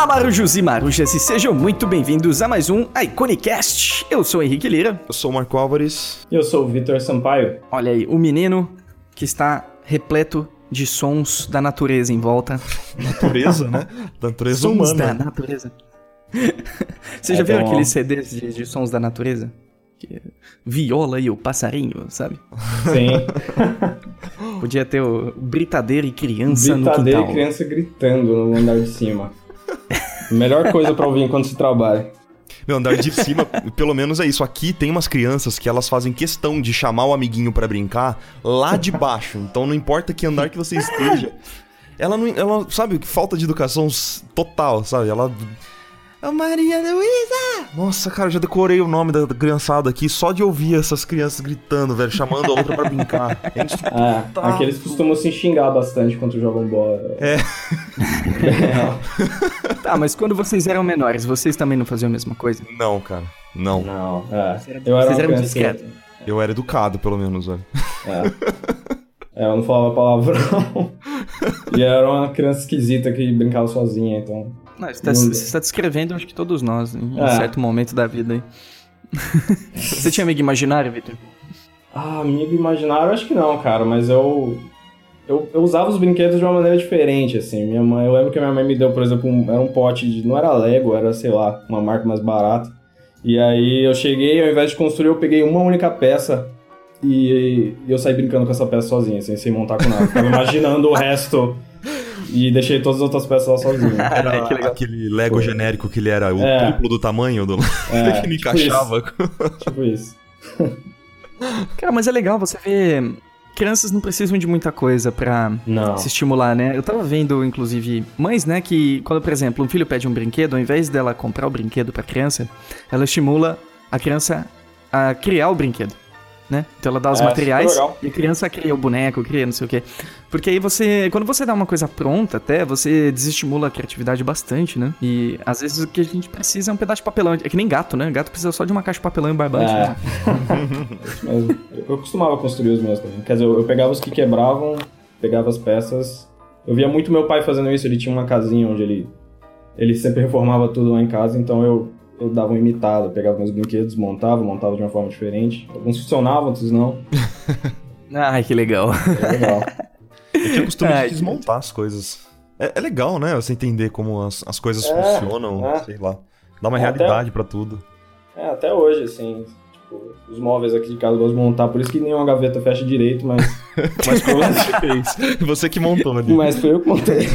Olá, marujos e marujas, e sejam muito bem-vindos a mais um Iconicast. Eu sou o Henrique Lira. Eu sou o Marco Álvares. E eu sou o Vitor Sampaio. Olha aí, o menino que está repleto de sons da natureza em volta. Natureza, né? Da natureza sons humana. da natureza. Você já É viu bom. aqueles CDs de, de sons da natureza? Que é Viola e o passarinho, sabe? Sim. Podia ter o britadeira e criança no Britadeira quintal. e criança gritando no andar de cima. Melhor coisa pra ouvir enquanto se trabalha. Meu, andar de cima, pelo menos é isso. Aqui tem umas crianças que elas fazem questão de chamar o amiguinho pra brincar lá de baixo. Então não importa que andar que você esteja. Ela não. Ela, sabe, falta de educação total, sabe? Ela. Ô Maria Luísa! Nossa, cara, eu já decorei o nome da criançada aqui só de ouvir essas crianças gritando, velho, chamando a outra pra brincar. É Ah, Tá. aqueles costumam se xingar bastante quando jogam bola. É. Tá, mas quando vocês eram menores, vocês também não faziam a mesma coisa? Não, cara. Não. Não, é. Vocês Eu era eram uma criança. discretos. Eu era educado, pelo menos, velho. É. É, eu não falava palavrão. e era uma criança esquisita que brincava sozinha, então. Não, você tá, está descrevendo, acho que todos nós, em um É. certo momento da vida aí. você tinha amigo imaginário, Vitor? Ah, amigo imaginário, acho que não, cara, mas eu, eu. Eu usava os brinquedos de uma maneira diferente, assim. Minha mãe, eu lembro que minha mãe me deu, por exemplo, um, era um pote de. Não era Lego, era, sei lá, uma marca mais barata. E aí eu cheguei, ao invés de construir, eu peguei uma única peça e, e eu saí brincando com essa peça sozinho, assim, sem montar com nada. Ficava imaginando o resto e deixei todas as outras peças lá sozinho. Era que legal. aquele Lego genérico que ele era o É. triplo do tamanho do É, que me tipo encaixava. Tipo isso. Cara, mas é legal você ver. Crianças não precisam de muita coisa pra Não. se estimular, né? Eu tava vendo, inclusive, mães, né, que quando, por exemplo, um filho pede um brinquedo, ao invés dela comprar o brinquedo pra criança, ela estimula a criança a criar o brinquedo. Né? Então ela dá os É, materiais e a criança cria o boneco, cria não sei o quê. Porque aí você, quando você dá uma coisa pronta até, você desestimula a criatividade bastante, né? E às vezes o que a gente precisa é um pedaço de papelão. É que nem gato, né? Gato precisa só de uma caixa de papelão e barbante. É. né? Eu costumava construir os meus também. Quer dizer, eu eu pegava os que quebravam, pegava as peças. Eu via muito meu pai fazendo isso, ele tinha uma casinha onde ele, ele sempre reformava tudo lá em casa, então eu, eu dava um imitado, eu pegava meus brinquedos, montava, montava de uma forma diferente. Alguns funcionavam, outros não. Ai, que legal. É legal. Eu tinha costume Ai, de desmontar as coisas. É, é legal, né? Você entender como as, as coisas É, funcionam, é. sei lá. Dá uma Até- realidade pra tudo. É, até hoje, assim, tipo, os móveis aqui de casa eu gosto de montar, por isso que nenhuma gaveta fecha direito, mas, mas, foi, Você fez. Você que montou ali. mas foi eu que montei.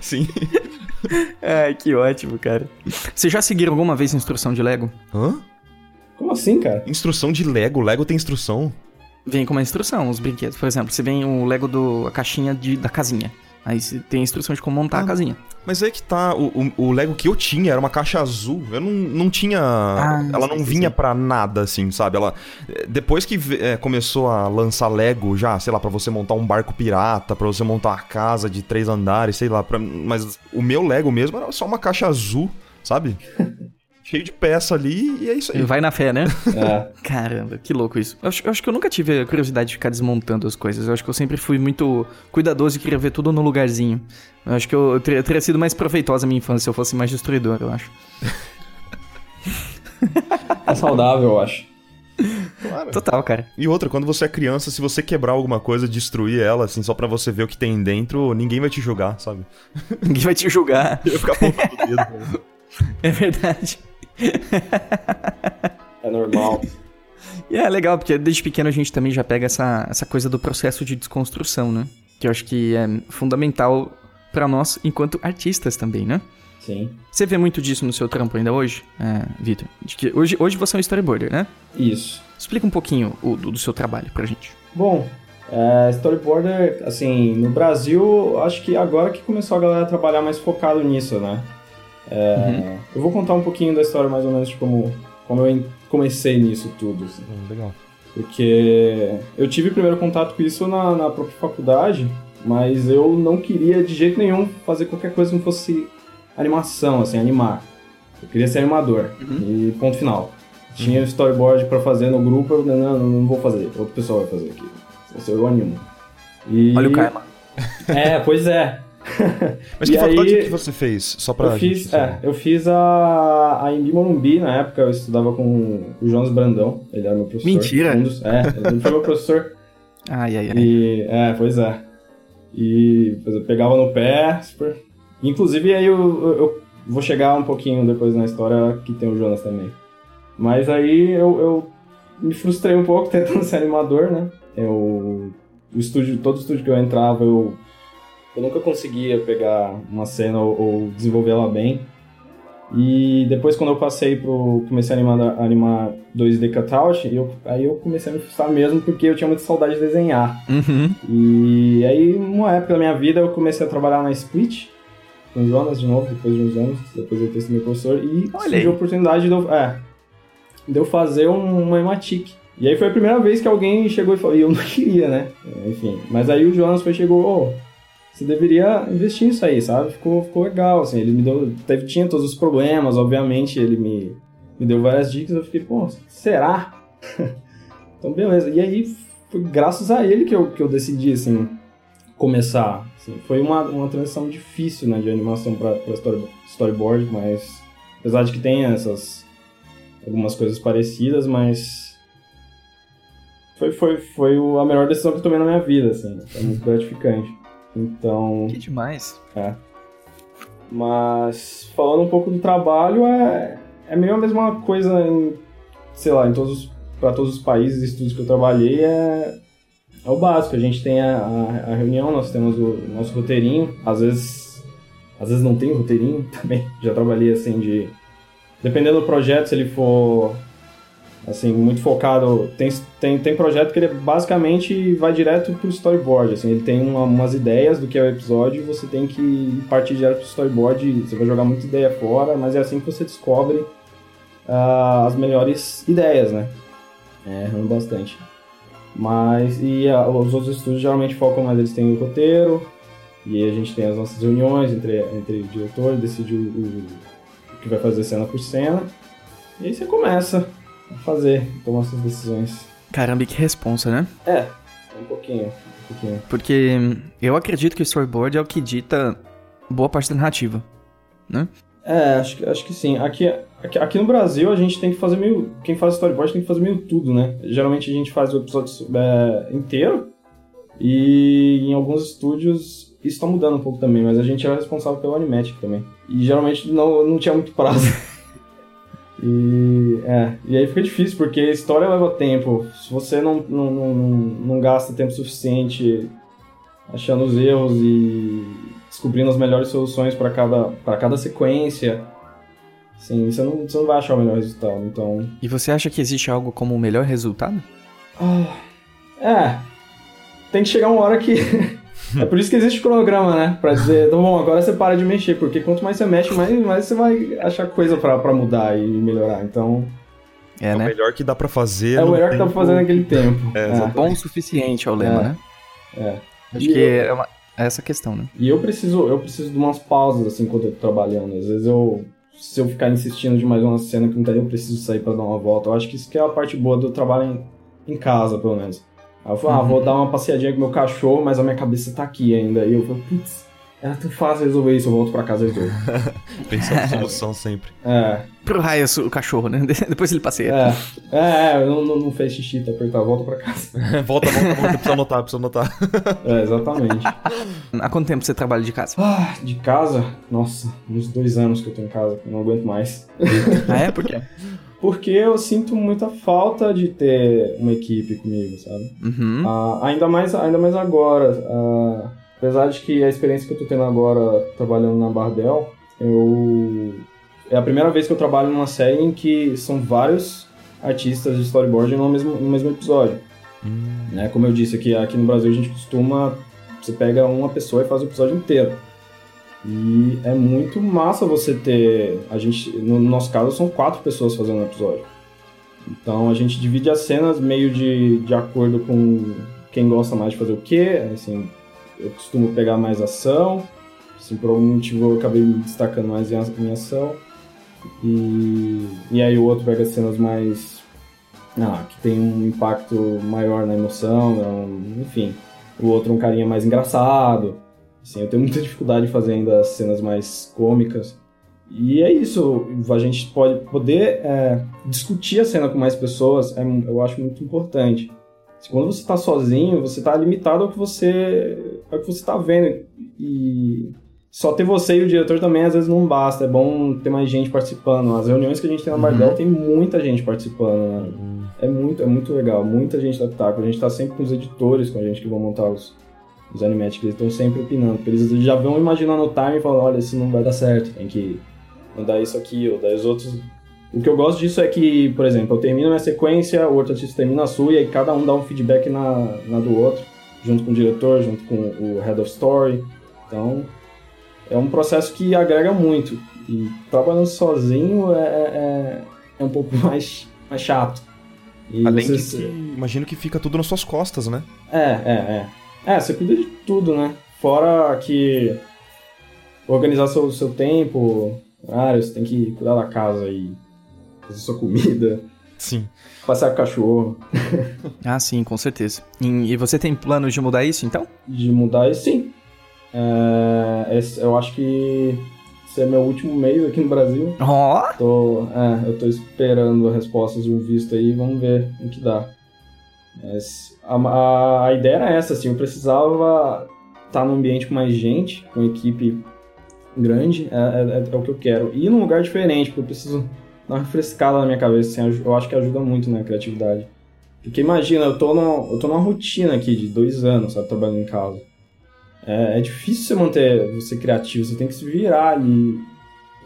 Sim. Ai, que ótimo, cara. Vocês já seguiram alguma vez instrução de Lego? Hã? Como assim, cara? Instrução de Lego. Lego tem instrução. Vem com uma instrução, os brinquedos. Por exemplo, você vem o Lego do a caixinha de, da casinha. Aí você tem a instrução de como montar Ah. a casinha. Mas aí que tá, o, o, o Lego que eu tinha era uma caixa azul. Eu não, não tinha. ela não vinha pra nada, assim, sabe? Ela. Depois que eh, começou a lançar Lego já, sei lá, pra você montar um barco pirata, pra você montar uma casa de três andares, sei lá. pra- mas o meu Lego mesmo era só uma caixa azul, sabe? Cheio de peça ali e é isso aí. Vai na fé, né? É. Caramba, que louco isso. Eu acho, eu acho que eu nunca tive a curiosidade de ficar desmontando as coisas. Eu acho que eu sempre fui muito cuidadoso e queria ver tudo no lugarzinho. Eu acho que eu, eu teria, teria sido mais proveitosa a minha infância se eu fosse mais destruidor, eu acho. É saudável, eu acho. Claro. Total, cara. E outra, quando você é criança, se você quebrar alguma coisa, destruir ela, assim, só pra você ver o que tem dentro, ninguém vai te julgar, sabe? Ninguém vai te julgar. Eu ia ficar apontando o dedo. né? É verdade. É normal. E é legal, porque desde pequeno a gente também já pega essa, essa coisa do processo de desconstrução, né? Que eu acho que é fundamental pra nós enquanto artistas também, né? Sim. Você vê muito disso no seu trampo ainda hoje, é, Vitor? De que hoje, hoje você é um storyboarder, né? Isso. Explica um pouquinho o, do, do seu trabalho pra gente. Bom, é, storyboarder, assim, no Brasil, acho que agora que começou a galera a trabalhar mais focado nisso, né? É, Eu vou contar um pouquinho da história mais ou menos de como, como eu comecei nisso tudo, assim. Hum, legal. Porque eu tive primeiro contato com isso na, na própria faculdade, mas eu não queria de jeito nenhum fazer qualquer coisa que não fosse animação, assim, animar. Eu queria ser animador. E ponto final. Tinha storyboard pra fazer no grupo, eu não, não, não vou fazer. Outra pessoa vai fazer aqui. Eu animo. E... Olha o karma. É, pois é. Mas que e faculdade aí, que você fez? Só pra eu fiz, é, eu fiz a, a Embi Morumbi, na época eu estudava com o Jonas Brandão, ele era meu professor. Mentira! Um dos, é, ele foi meu professor. Ai, ai, ai. E, é, pois é. E eu pegava no pé, super... Inclusive aí eu, eu, eu vou chegar um pouquinho depois na história que tem o Jonas também. Mas aí eu, eu me frustrei um pouco tentando ser animador, né? Eu, o estúdio, todo estúdio que eu entrava, eu, eu nunca conseguia pegar uma cena ou, ou desenvolver ela bem. E depois quando eu passei pro. comecei a animar, animar 2D cutout, eu, aí eu comecei a me frustrar mesmo porque eu tinha muita saudade de desenhar. Uhum. E aí, numa época da minha vida, eu comecei a trabalhar na Split, com o Jonas de novo, depois de uns anos, depois eu sido meu professor, e Olha surgiu a oportunidade de eu, é, de eu fazer um, uma Ematic. E aí foi a primeira vez que alguém chegou e falou, e eu não queria, né? Enfim, mas aí o Jonas foi chegou, oh, você deveria investir nisso aí, sabe? Ficou, ficou legal, assim, ele me deu, teve, tinha todos os problemas, obviamente, ele me, me deu várias dicas, eu fiquei, pô, será? então, beleza. E aí, foi graças a ele que eu, que eu decidi, assim, começar. Assim, foi uma, uma transição difícil, né, de animação para story, storyboard, mas apesar de que tenha essas algumas coisas parecidas, mas foi, foi, foi a melhor decisão que eu tomei na minha vida, assim. Foi muito gratificante. Então. Que demais. É. Mas falando um pouco do trabalho, é, é meio a mesma coisa em, sei lá, em todos para todos os países e estudos que eu trabalhei, é, é o básico. A gente tem a, a, a reunião, nós temos o nosso roteirinho, às vezes às vezes não tem roteirinho também. Já trabalhei assim de dependendo do projeto, se ele for assim, muito focado. Tem, tem, tem projeto que ele basicamente vai direto pro storyboard. Assim, ele tem uma, umas ideias do que é o episódio você tem que partir direto pro storyboard. Você vai jogar muita ideia fora, mas é assim que você descobre uh, as melhores ideias, né? É, errando bastante. Mas, e uh, os outros estúdios geralmente focam mais, eles têm o roteiro, e a gente tem as nossas reuniões entre, entre o diretor, decide o, o, o que vai fazer cena por cena. E aí você começa fazer, tomar suas decisões. Caramba, que responsa, né? É, um pouquinho, um pouquinho. Porque eu acredito que o storyboard é o que dita boa parte da narrativa, né? É, acho, acho que sim. Aqui, aqui, aqui no Brasil a gente tem que fazer meio. Quem faz storyboard tem que fazer meio tudo, né? Geralmente a gente faz o episódio é, inteiro. E em alguns estúdios isso está mudando um pouco também, mas a gente era responsável pelo Animatic também. E geralmente não, não tinha muito prazo. E, é, e aí fica difícil, porque a história leva tempo. Se você não, não, não, não gasta tempo suficiente achando os erros e descobrindo as melhores soluções para cada, cada sequência, sim, você não, você não vai achar o melhor resultado. Então... E você acha que existe algo como o melhor resultado? Ah, é. Tem que chegar uma hora que É por isso que existe o cronograma, né? Pra dizer, então bom, agora você para de mexer, porque quanto mais você mexe, mais, mais você vai achar coisa pra, pra mudar e melhorar. Então. É, é né? o melhor que dá pra fazer. É o melhor tempo... que dá pra fazer naquele tempo. É, é. Bom o suficiente é o lema, é. né? É. Acho e que eu... é, uma, é essa questão, né? E eu preciso, eu preciso de umas pausas, assim, quando eu tô trabalhando. Às vezes eu. Se eu ficar insistindo demais numa cena que não tá eu preciso sair pra dar uma volta. Eu acho que isso que é a parte boa do trabalho em, em casa, pelo menos. Aí eu falei, ah, vou uhum. dar uma passeadinha com meu cachorro, mas a minha cabeça tá aqui ainda. E eu falei, putz, era tão fácil resolver isso, eu volto pra casa e resolvo. Pensando em solução sempre. É. Pro raio o cachorro, né? Depois ele passeia. É, é, é não, não, não fez xixi, tá apertado, volta pra casa. volta, volta, volta, precisa anotar, precisa anotar. é, exatamente. Há quanto tempo você trabalha de casa? Ah, de casa? Nossa, uns dois anos que eu tô em casa, eu não aguento mais. ah, é? Por quê? Porque eu sinto muita falta de ter uma equipe comigo, sabe? Uhum. Uh, ainda, mais, ainda mais agora. Uh, apesar de que a experiência que eu tô tendo agora trabalhando na Bardel, eu. É a primeira vez que eu trabalho numa série em que são vários artistas de storyboard no mesmo, no mesmo episódio. Uhum. Né? Como eu disse aqui, aqui no Brasil a gente costuma. Você pega uma pessoa e faz o episódio inteiro. E é muito massa você ter. A gente, no nosso caso, são quatro pessoas fazendo o episódio. Então a gente divide as cenas meio de, de acordo com quem gosta mais de fazer o quê. Assim, eu costumo pegar mais ação. Assim, por algum motivo eu acabei me destacando mais em, ação. E, e aí o outro pega cenas mais. Ah, que tem um impacto maior na emoção, enfim. O outro um carinha mais engraçado Assim, eu tenho muita dificuldade em fazer ainda as cenas mais cômicas. E é isso, a gente pode poder é, discutir a cena com mais pessoas, é, eu acho muito importante. Quando você está sozinho, você está limitado ao que você, ao que você está vendo. E só ter você e o diretor também às vezes não basta. É bom ter mais gente participando. As reuniões que a gente tem na Bardel uhum. tem muita gente participando. Né? Uhum. É muito, é muito legal. Muita gente da Pitaco. A gente está sempre com os editores com a gente que vão montar os, os animatic. Eles estão sempre opinando. Porque eles já vão imaginando o time e falam: olha, isso não vai dar certo. Tem que mandar isso aqui. Ou dar os outros o que eu gosto disso é que, por exemplo, eu termino minha sequência, o outro artista termina a sua, e aí cada um dá um feedback na, na do outro, junto com o diretor, junto com o head of story. Então, é um processo que agrega muito. E trabalhando sozinho é, é, é, é um pouco mais, mais chato. E Além você... de que, imagino que fica tudo nas suas costas, né? É, é, é. É, você cuida de tudo, né? Fora que organizar seu, seu tempo, horário, você tem que cuidar da casa e fazer sua comida. Sim. Passear com o cachorro. ah, sim, com certeza. E, você tem planos de mudar isso, então? De mudar isso, sim. É, esse, eu acho que esse é meu último mês aqui no Brasil. Ó! Oh. Tô, é, eu tô esperando respostas de um visto aí, vamos ver o que dá. A, a, a ideia era essa, assim, eu precisava estar num ambiente com mais gente, com equipe grande, é, é, é, o que eu quero. E num lugar diferente, porque eu preciso dar uma refrescada na minha cabeça, assim, eu acho que ajuda muito na criatividade. Porque imagina, eu tô, no, eu tô numa rotina aqui de dois anos, sabe, trabalhando em casa. É, é difícil você manter você criativo, você tem que se virar ali.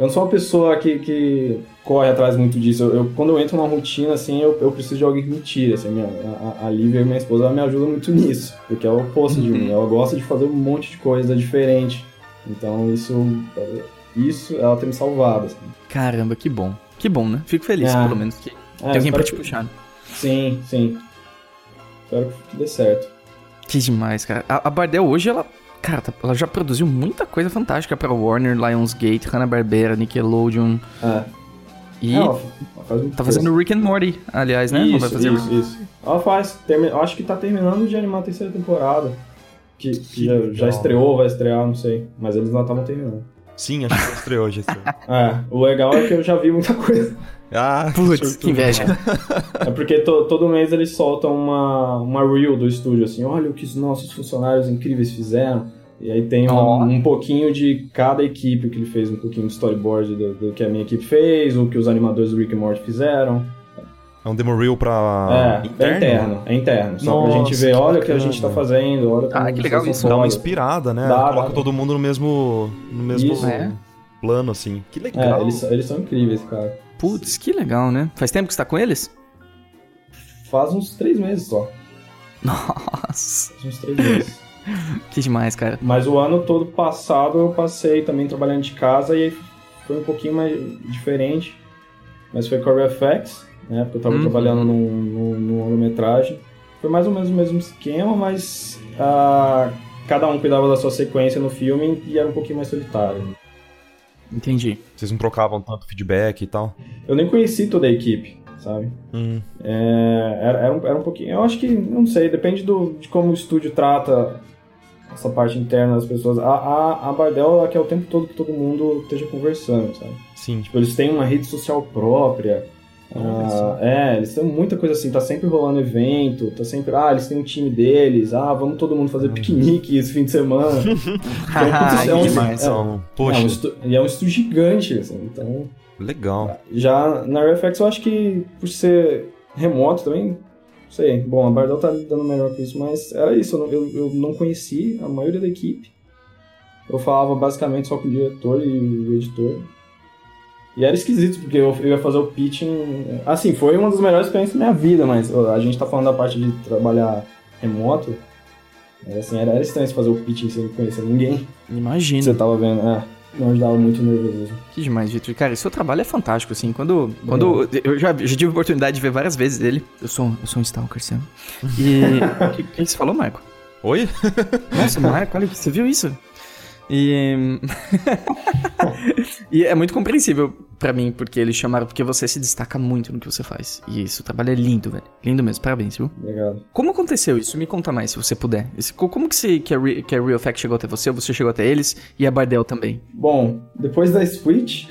Eu não sou uma pessoa que, que corre atrás muito disso. Eu, eu quando eu entro numa rotina, assim, eu, eu preciso de alguém que me tire. Assim, minha, a, a Lívia, minha esposa, me ajuda muito nisso. Porque é o oposto de mim. Ela gosta de fazer um monte de coisa diferente. Então, isso, isso ela tem me salvado. Assim. Caramba, que bom. Que bom, né? Fico feliz, é. pelo menos, que é, tem alguém pra te puxar. Sim, sim. Espero que dê certo. Que demais, cara. A, a Bardel hoje, ela. Cara, tá, ela já produziu muita coisa fantástica pra Warner, Lionsgate, Hanna-Barbera, Nickelodeon. É. E. É, ela faz tá fazendo Rick and Morty, aliás, né? Isso, fazer isso, isso. Ela faz. Termi... Acho que tá terminando de animar a terceira temporada. Que, que já, já, estreou, vai estrear, não sei. Mas eles não estavam terminando. Sim, acho que estreou, já estreou. é, o legal é que eu já vi muita coisa. Ah, putz, que inveja. é porque to, todo mês eles soltam uma, uma reel do estúdio, assim, olha o que os nossos funcionários incríveis fizeram. E aí tem um, oh. um pouquinho de cada equipe, que ele fez um pouquinho de storyboard do, do, que a minha equipe fez, o que os animadores do Rick and Morty fizeram. É um demo reel pra. É, interno? é interno, é interno. Só Nossa, pra gente ver, olha o que a gente tá fazendo, olha como Ah, que legal isso. Dá uma inspirada, né? Dá, Coloca dá. todo mundo no mesmo, no mesmo isso, é. plano, assim. Que legal. É, eles, eles são incríveis, cara. Putz, que legal, né? Faz tempo que você tá com eles? Faz uns três meses só. Nossa. Faz uns três meses. que demais, cara. Mas o ano todo passado eu passei também trabalhando de casa e foi um pouquinho mais diferente. Mas foi com a FX né? Porque eu estava uhum. trabalhando no, no, no longa-metragem. Foi mais ou menos o mesmo esquema, mas uh, cada um cuidava da sua sequência no filme e era um pouquinho mais solitário. Entendi. Vocês não trocavam tanto feedback e tal? Eu nem conheci toda a equipe, sabe? Uhum. É, era, era, um, era um pouquinho. Eu acho que, não sei, depende do, de como o estúdio trata essa parte interna das pessoas. A, a, a Bardel quer o tempo todo que todo mundo esteja conversando, sabe? Sim. Tipo, eles têm uma rede social própria. Ah, é, eles têm muita coisa assim, tá sempre rolando evento, tá sempre, ah, eles têm um time deles, ah, vamos todo mundo fazer piquenique esse fim de semana. então, é um, demais, é, Poxa. É um estu, e é um estúdio gigante, assim, então... Legal. Já na RFX eu acho que por ser remoto também, não sei, bom, a Bardell tá dando melhor que isso, mas era isso, eu, eu, eu não conheci a maioria da equipe. Eu falava basicamente só com o diretor e o editor. E era esquisito, porque eu, ia fazer o pitching. Assim, foi uma das melhores experiências da minha vida, mas a gente tá falando da parte de trabalhar remoto. Mas, assim, era, era estranho fazer o pitching sem conhecer ninguém. Imagina. Você tava vendo, é. Não ajudava muito nervosismo. Que demais, Vitor. Cara, seu trabalho é fantástico, assim. Quando. quando é. Eu já, já tive a oportunidade de ver várias vezes ele. Eu sou, eu sou um stalker, Sam. E. O que, que você falou, Marco? Oi? Nossa, Marco, olha, você viu isso? E. e é muito compreensível para mim, porque eles chamaram, porque você se destaca muito no que você faz. E isso, o trabalho é lindo, velho. Lindo mesmo, parabéns, viu? Obrigado. Como aconteceu isso? Me conta mais, se você puder. Esse, como que, você, que, a Re, que a Real Fact chegou até você, ou você chegou até eles, e a Bardell também? Bom, depois da Switch,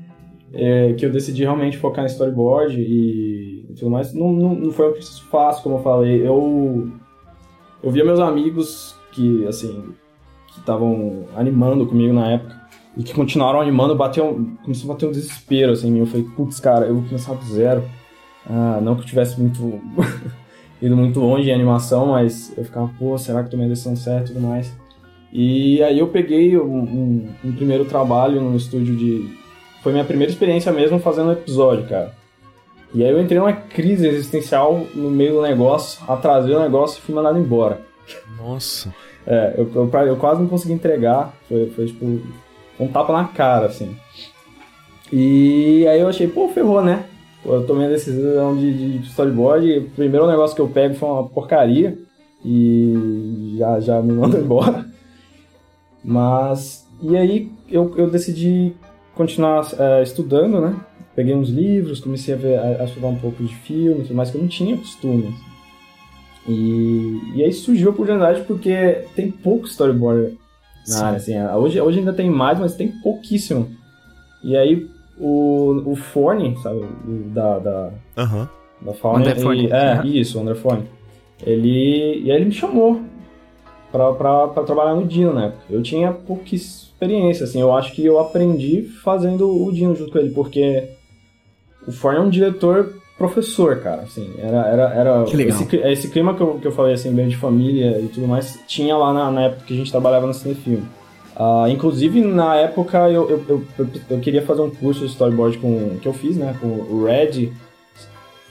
é, que eu decidi realmente focar em storyboard e, e tudo mais, não, não, não foi um processo fácil, como eu falei. Eu, eu via meus amigos que, assim, que estavam animando comigo na época, e que continuaram animando, bateu, começou a bater um desespero, assim, em mim. Eu falei, putz, cara, eu vou começar do zero. Ah, não que eu tivesse muito... ido muito longe em animação, mas eu ficava, pô, será que tomei a decisão certa e tudo mais. E aí eu peguei um, um, um, primeiro trabalho no estúdio de... Foi minha primeira experiência mesmo fazendo episódio, cara. E aí eu entrei numa crise existencial no meio do negócio, atrasei o negócio e fui mandado embora. Nossa. É, eu, eu, eu quase não consegui entregar. Foi, foi tipo um tapa na cara, assim. E aí eu achei, pô, ferrou, né? Pô, eu tomei a decisão de, de storyboard. O primeiro negócio que eu pego foi uma porcaria. E já, já me mandou embora. Mas. E aí eu, eu decidi continuar é, estudando, né? Peguei uns livros, comecei a, ver, a, a estudar um pouco de filme, tudo mais que eu não tinha costume. E, e aí surgiu a oportunidade porque tem pouco storyboard na área, assim. Hoje, hoje ainda tem mais, mas tem pouquíssimo. E aí o, o Fone, sabe, da... da, uhum. da Fauna, ele, É, uhum. isso, o André Fone. Ele, e aí ele me chamou pra, pra, pra trabalhar no Dino, né? Eu tinha pouca experiência, assim. Eu acho que eu aprendi fazendo o Dino junto com ele, porque o Forne é um diretor professor, cara, assim, era, era, era esse, esse, clima que eu, que eu falei, assim, bem de família e tudo mais, tinha lá na, na época que a gente trabalhava no cinefilme. Uh, inclusive, na época, eu, eu, eu, eu, eu queria fazer um curso de storyboard com, que eu fiz, né, com o Red,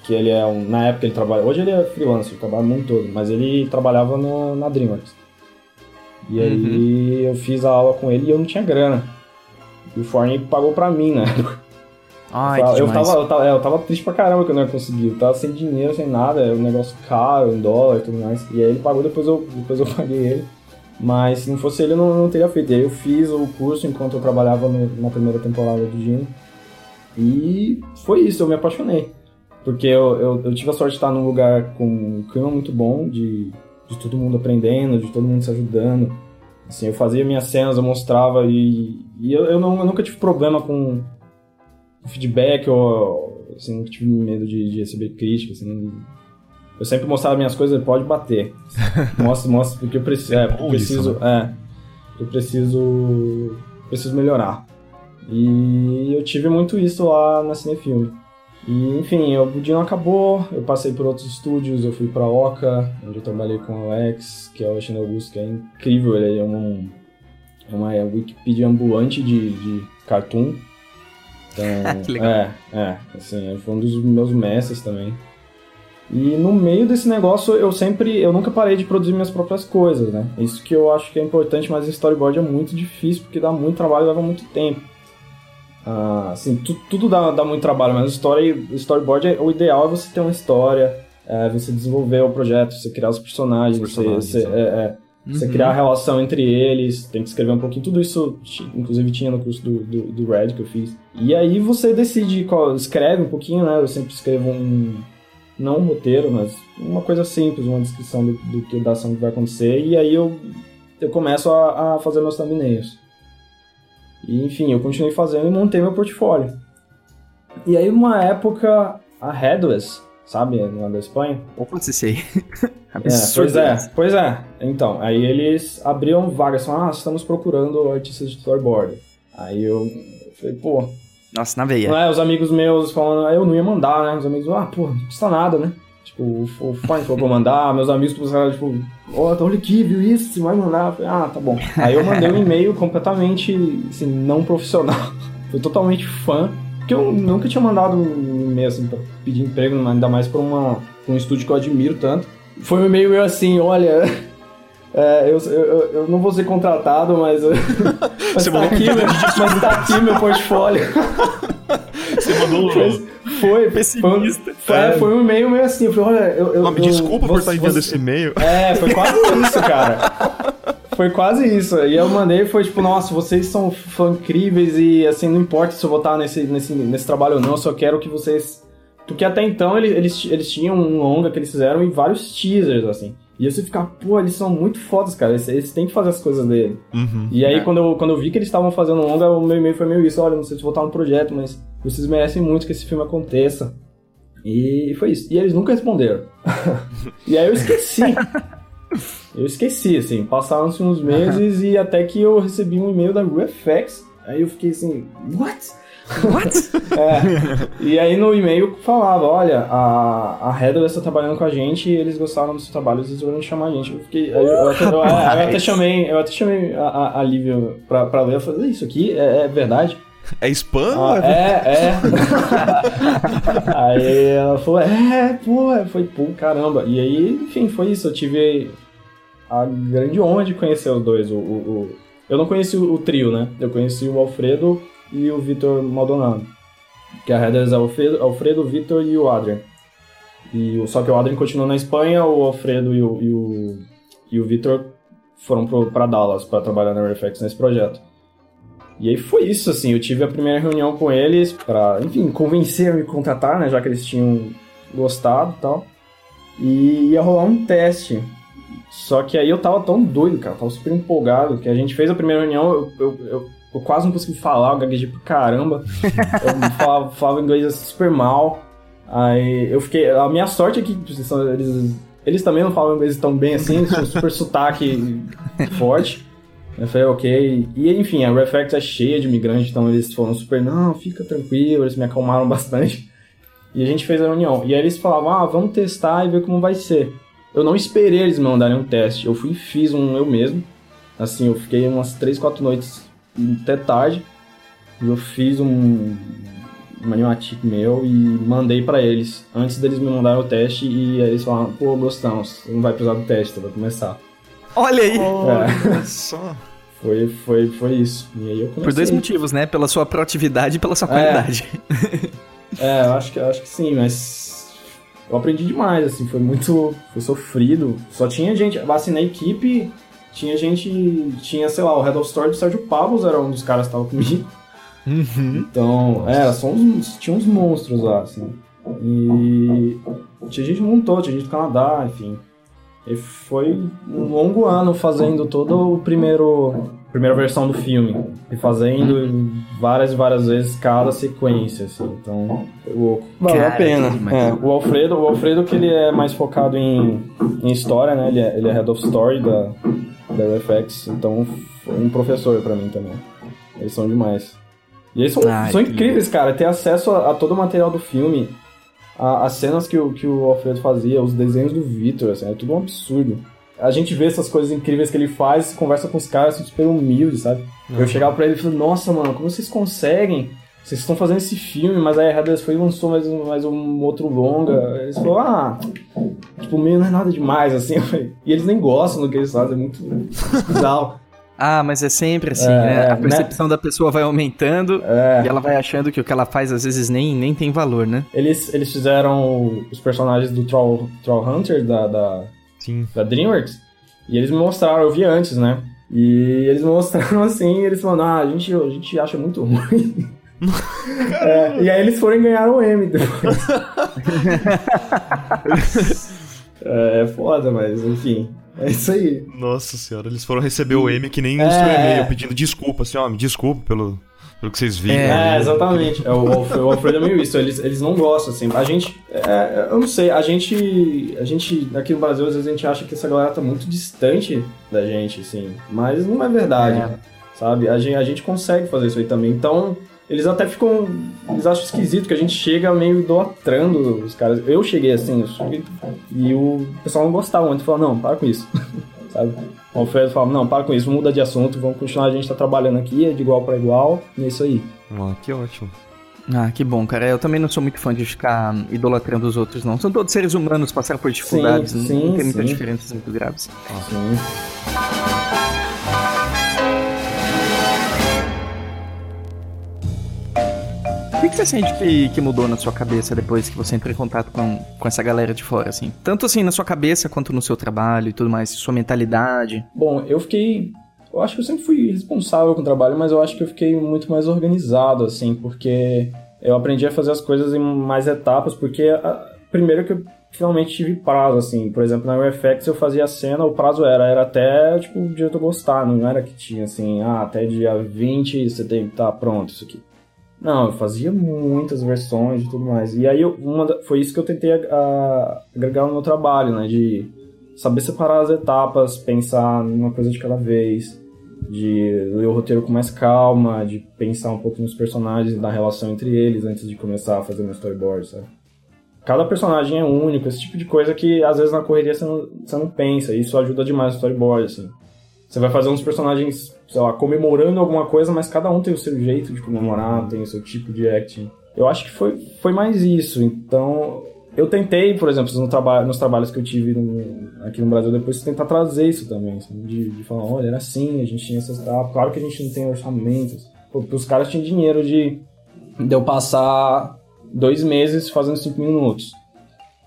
que ele é um, na época ele trabalha, hoje ele é freelancer, ele trabalha o mundo todo, mas ele trabalhava no, na DreamWorks. E aí uhum. eu fiz a aula com ele e eu não tinha grana. E o Forney pagou pra mim, né? Ai, eu, eu, tava, eu, tava, é, eu tava triste pra caramba que eu não ia conseguir. Eu tava sem dinheiro, sem nada, é um negócio caro, em dólar e tudo mais. E aí ele pagou, depois eu, depois eu paguei ele. Mas se não fosse ele, eu não, não teria feito. E aí eu fiz o curso enquanto eu trabalhava no, na primeira temporada do Dino. E foi isso, eu me apaixonei. Porque eu, eu, eu, tive a sorte de estar num lugar com um clima muito bom, de, de todo mundo aprendendo, de todo mundo se ajudando. Assim, eu fazia minhas cenas, eu mostrava e, e eu, eu, não, eu nunca tive problema com, feedback ou assim, nunca tive medo de, de receber crítica, assim, eu sempre mostrava minhas coisas, pode bater. Mostra, mostra, porque eu preciso, é, porque eu preciso, isso, né? é, eu preciso, preciso melhorar. E eu tive muito isso lá na Cinefilme. E, enfim, o Budino acabou, eu passei por outros estúdios, eu fui pra Oca, onde eu trabalhei com o Alex, que é o Alexandre Augusto, que é incrível, ele é um, é uma Wikipedia ambulante de, de cartoon. Então. É, é, assim, foi um dos meus mestres também. E no meio desse negócio, eu sempre, eu nunca parei de produzir minhas próprias coisas, né? Isso que eu acho que é importante, mas storyboard é muito difícil, porque dá muito trabalho e leva muito tempo. Ah, assim, tu, tudo dá, dá muito trabalho, mas story, storyboard, é, o ideal é você ter uma história, é, você desenvolver o projeto, você criar os personagens, os personagens você, você é, é você uhum. criar a relação entre eles, tem que escrever um pouquinho. Tudo isso, inclusive, tinha no curso do, do, do Red que eu fiz. E aí você decide qual. Escreve um pouquinho, né? Eu sempre escrevo um. Não um roteiro, mas uma coisa simples, uma descrição do, do que da ação que vai acontecer. E aí eu, eu começo a, a fazer meus thumbnails. E enfim, eu continuei fazendo e montei meu portfólio. E aí, uma época, a Headless, sabe, lá da Espanha. Opa, sei. é, pois é, pois é. Então, aí eles abriam vagas, falaram, ah, estamos procurando artistas de storyboard. Aí eu falei, pô... Nossa, na veia. É, os amigos meus falando, eu não ia mandar, né? Os amigos, ah, pô, não custa nada, né? Tipo, o Fine falou pra mandar, meus amigos começaram, tipo, ó, oh, olha aqui, viu isso? Você vai mandar? Falei, ah, tá bom. Aí eu mandei um e-mail completamente, assim, não profissional. Fui totalmente fã porque eu nunca tinha mandado um e-mail assim pra pedir emprego, ainda mais pra, uma, pra um estúdio que eu admiro tanto. Foi um e-mail meio assim, olha. É, eu, eu, eu, não vou ser contratado, mas. mas, Você tá aqui, meu, mas tá aqui meu portfólio. Você mandou um. Foi, foi pessimista. Foi, é. foi um e-mail meio assim. Eu falei, olha, eu. eu me desculpa por estar enviando esse e-mail. É, foi quase isso, cara. Foi quase isso. E eu mandei foi tipo, nossa, vocês são, incríveis e assim, não importa se eu vou estar nesse, nesse, nesse trabalho ou não, eu só quero que vocês. Porque até então eles, eles, eles tinham um longa que eles fizeram e vários teasers, assim. E você fica, pô, eles são muito fodas, cara. Eles, eles têm que fazer as coisas dele. Uhum. E aí, É. quando, eu, quando eu vi que eles estavam fazendo um longa, o meu e-mail foi meio isso: olha, não sei se vou estar no projeto, mas vocês merecem muito que esse filme aconteça. E foi isso. E eles nunca responderam. e aí eu esqueci. Eu esqueci, assim. Passaram-se uns meses e até que eu recebi um e-mail da ReFX. Aí eu fiquei assim, what? What? É. E aí no e-mail falava, olha, a, a Heather está trabalhando com a gente e eles gostaram do seu trabalho, eles resolveram chamar a gente. Eu fiquei. Eu, eu até, eu, eu até chamei, eu até chamei a, a, a Lívia pra, pra ler. Eu falei, isso aqui é, é verdade? É spam? Ah, é, é. aí ela falou, é, pô, foi, pô, caramba. E aí, enfim, foi isso. Eu tive a grande honra de conhecer os dois. O, o, o- Eu não conheci o, o trio, né? Eu conheci o Alfredo e o Vitor Maldonado. Que a Heathers é o Alfredo, Alfredo, o Vitor e o Adrian. E, o- só que o Adrian continuou na Espanha, o Alfredo e o, e o, e o Vitor foram pro, pra Dallas pra trabalhar na Reflex nesse projeto. E aí foi isso, assim, eu tive a primeira reunião com eles pra, enfim, convencer a me contratar, né, já que eles tinham gostado e tal. E ia rolar um teste. Só que aí eu tava tão doido, cara, tava super empolgado, que a gente fez a primeira reunião, eu, eu, eu, eu quase não consegui falar, eu gaguejei pra caramba. eu falava, falava inglês assim, super mal. Aí eu fiquei. A minha sorte é que tipo, eles, eles também não falam inglês tão bem assim, são super sotaque forte. Eu falei, ok. E enfim, a Reflex é cheia de imigrantes, então eles foram super, não, fica tranquilo, eles me acalmaram bastante. E a gente fez a reunião. E aí eles falavam, ah, vamos testar e ver como vai ser. Eu não esperei eles me mandarem um teste, eu fui e fiz um eu mesmo. Assim, eu fiquei umas 3, 4 noites até tarde. E eu fiz um, um animatic meu e mandei pra eles antes deles me mandarem o teste. E aí eles falaram, pô, gostamos, não vai precisar do teste, vai começar. Olha aí. Olha só. Foi, foi, foi isso. E aí eu comecei. Por dois motivos, né? Pela sua proatividade e pela sua É. qualidade. É, eu acho que, eu acho que sim, mas eu aprendi demais, assim, foi muito. Foi sofrido. Só tinha gente. Assim, na equipe, tinha gente. Tinha, sei lá, o Head of Story do Sérgio Pavos era um dos caras que tava comigo. Uhum. Então, é, só uns, tinha uns monstros lá, assim. E tinha gente que montou, tinha gente do Canadá, enfim. E foi um longo ano fazendo todo o primeiro. Primeira versão do filme. E fazendo várias e várias vezes cada sequência, assim. Então, o, valeu a pena. É, o Alfredo, o Alfredo que ele é mais focado em, em história, né? Ele é, ele é head of story da, da FX, então foi um professor pra mim também. Eles são demais. E eles são, Ai, são que incríveis, cara. Ter acesso a, a todo o material do filme, a- as cenas que o, que o Alfredo fazia, os desenhos do Victor, assim, é tudo um absurdo. A gente vê essas coisas incríveis que ele faz, conversa com os caras, assim, super humildes, sabe? Eu chegava pra ele e falei, nossa, mano, como vocês conseguem? Vocês estão fazendo esse filme, mas aí a Heathers foi e lançou mais um, mais um outro longa. Eles falaram, ah, tipo, meio não é nada demais, assim. E eles nem gostam do que eles fazem, é muito bizarro. Ah, mas é sempre assim, É, né? A né? percepção da pessoa vai aumentando É. e ela vai achando que o que ela faz às vezes nem, nem tem valor, né? Eles, eles fizeram os personagens do Troll, Troll Hunter da, da, Sim. da DreamWorks. E eles me mostraram, eu vi antes, né? E eles me mostraram assim, e eles falaram, ah, a gente, a gente acha muito ruim. É, e aí eles foram e ganharam o M depois. é, é foda, mas enfim. É isso aí. Nossa senhora, eles foram receber o M que nem É, o e-mail pedindo desculpa, assim, ó, me desculpa pelo, pelo que vocês viram. É, É, ali. exatamente. É, o, Alfredo, o Alfredo é meio isso. Eles, eles não gostam, assim. A gente. é, eu não sei, a gente. A gente. Aqui no Brasil, às vezes a gente acha que essa galera tá muito distante da gente, assim. Mas não é verdade. É. Sabe? A gente, a gente consegue fazer isso aí também. Então. Eles até ficam. Eles acham esquisito que a gente chega meio idolatrando os caras. Eu cheguei assim, eu cheguei, e o pessoal não gostava muito. Falou, não, para com isso. Sabe? O Alfredo falava, não, para com isso, muda de assunto, vamos continuar, a gente tá trabalhando aqui, é de igual para igual, e é isso aí. Ah, que ótimo. Ah, que bom, cara. Eu também não sou muito fã de ficar idolatrando os outros, não. São todos seres humanos, passaram por dificuldades, Sim, não- sim, não tem muitas sim. diferenças muito graves. Sim. Que, que você sente que, que mudou na sua cabeça depois que você entrou em contato com, com essa galera de fora, assim? Tanto assim na sua cabeça quanto no seu trabalho e tudo mais, sua mentalidade. Bom, eu fiquei. Eu acho que eu sempre fui responsável com o trabalho, mas eu acho que eu fiquei muito mais organizado, assim, porque eu aprendi a fazer as coisas em mais etapas, porque a, primeiro que eu finalmente tive prazo, assim. Por exemplo, na UFX eu fazia a cena, o prazo era, era até, tipo, o diretor gostar, não era que tinha, assim, ah, até dia 20 você tem que estar pronto, isso aqui. Não, eu fazia muitas versões e tudo mais. E aí, eu, uma, foi isso que eu tentei a, a, agregar no meu trabalho, né? De saber separar as etapas, pensar numa coisa de cada vez, de ler o roteiro com mais calma, de pensar um pouco nos personagens e na relação entre eles antes de começar a fazer meu storyboard, sabe? Cada personagem é único, esse tipo de coisa que às vezes na correria você não, você não pensa, e isso ajuda demais no storyboard, assim. Você vai fazer uns personagens, sei lá, comemorando alguma coisa, mas cada um tem o seu jeito de comemorar, tem o seu tipo de acting. Eu acho que foi, foi mais isso. Então, eu tentei, por exemplo, no trabalho, nos trabalhos que eu tive no, aqui no Brasil depois, tentar trazer isso também. Assim, de, de, falar, olha, era assim, a gente tinha essas etapas. Claro que a gente não tem orçamentos. Porque os caras tinham dinheiro de, de eu passar dois meses fazendo cinco minutos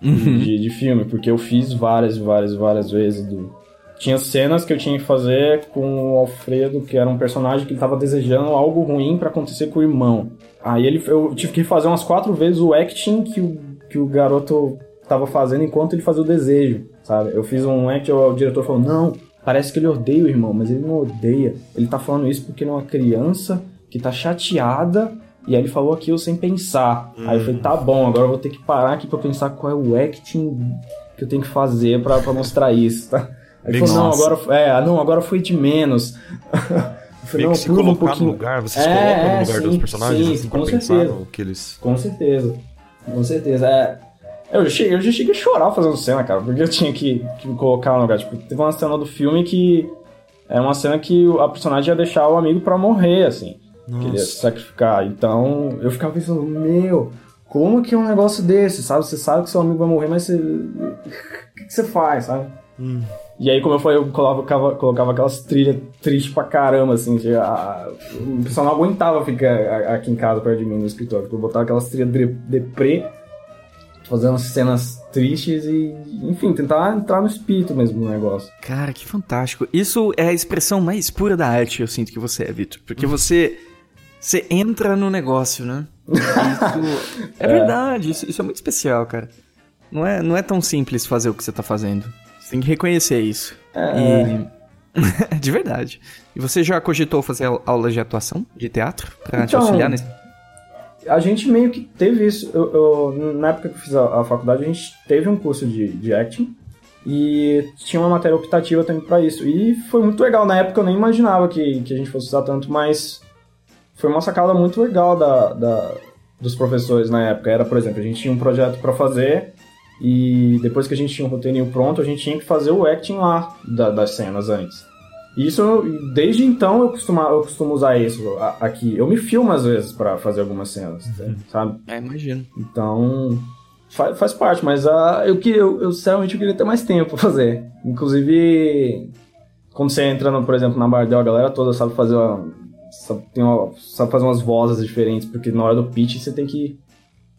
uhum. de, de, filme, porque eu fiz várias, várias, várias vezes. Do... Tinha cenas que eu tinha que fazer com o Alfredo, que era um personagem que estava desejando algo ruim para acontecer com o irmão. Aí ele, eu tive que fazer umas quatro vezes o acting que o, que o garoto estava fazendo enquanto ele fazia o desejo, sabe? Eu fiz um act, o diretor falou, não, parece que ele odeia o irmão, mas ele não odeia. Ele tá falando isso porque ele é uma criança que tá chateada e aí ele falou aquilo sem pensar. Aí eu falei, tá bom, agora eu vou ter que parar aqui pra pensar qual é o acting que eu tenho que fazer pra, pra mostrar isso, tá? Aí ele falou, não, agora, é, não, agora foi de menos. Falei, não, se colocar um no lugar, você é, se coloca no lugar sim, dos personagens, sim, assim, com certeza. que eles... Com certeza. Com certeza. É, eu já, cheguei, eu já cheguei a chorar fazendo cena, cara, porque eu tinha que, que me colocar no lugar. Tipo, teve uma cena do filme que é uma cena que a personagem ia deixar o amigo pra morrer, assim. Nossa. Queria se sacrificar. Então eu ficava pensando, meu, como que é um negócio desse, sabe? Você sabe que seu amigo vai morrer, mas você. O que, que você faz, sabe? Hum. E aí, como eu falei, eu colocava, colocava aquelas trilhas tristes pra caramba, assim. Que a, o pessoal não aguentava ficar aqui em casa perto de mim no escritório. Porque eu botava aquelas trilhas de, deprê, fazendo cenas tristes e, enfim, tentar entrar no espírito mesmo do negócio. Cara, que fantástico. Isso é a expressão mais pura da arte, eu sinto que você é, Vitor. Porque você você entra no negócio, né? Isso é, é, verdade, isso, isso, é muito especial, cara. Não é, não é tão simples fazer o que você tá fazendo. Você tem que reconhecer isso. É. E... de verdade. E você já cogitou fazer aulas de atuação, de teatro, pra então, te auxiliar nesse? A gente meio que teve isso. Eu, eu, na época que eu fiz a, a, faculdade, a gente teve um curso de, de acting. E tinha uma matéria optativa também para isso. E foi muito legal. Na época eu nem imaginava que, que a gente fosse usar tanto, mas foi uma sacada muito legal da, da, dos professores na época. Era, por exemplo, a gente tinha um projeto para fazer e depois que a gente tinha um roteirinho pronto, a gente tinha que fazer o acting lá da, das cenas antes. E isso, desde então, eu costumo, eu costumo usar isso aqui. Eu me filmo às vezes para fazer algumas cenas, uhum. sabe? É, imagino. Então, faz, faz parte, mas uh, eu, eu, eu, sinceramente, eu queria ter mais tempo pra fazer. Inclusive, quando você entra, no, por exemplo, na Bardel, a galera toda sabe fazer uma, sabe, tem uma, sabe fazer umas vozes diferentes, porque na hora do pitch você tem que.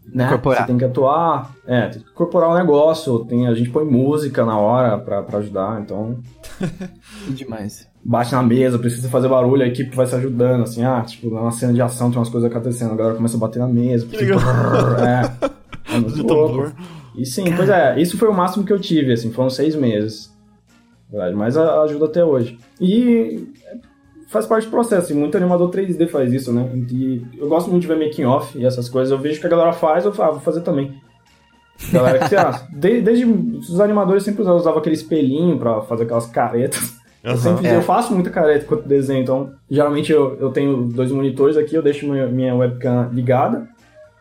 Né? Incorporar. Você tem que atuar, é, tem que incorporar o um negócio, tem, a gente põe música na hora pra, pra ajudar, então. Demais. Bate na mesa, precisa fazer barulho, a equipe vai se ajudando, assim, ah, tipo, na cena de ação tem umas coisas acontecendo, a galera começa a bater na mesa, porque, tipo, é. é muito louco. E sim, Cara. pois é, isso foi o máximo que eu tive, assim, foram seis meses. Mas ajuda até hoje. E faz parte do processo, e muito animador 3D faz isso, né? E eu gosto muito de ver making off e essas coisas, eu vejo que a galera faz, eu falo, ah, vou fazer também. Galera, que, sei lá, desde, desde os animadores sempre usavam aquele espelhinho pra fazer aquelas caretas. Uhum, eu sempre é. eu faço muita careta enquanto desenho, então geralmente eu, eu tenho dois monitores aqui, eu deixo minha, minha webcam ligada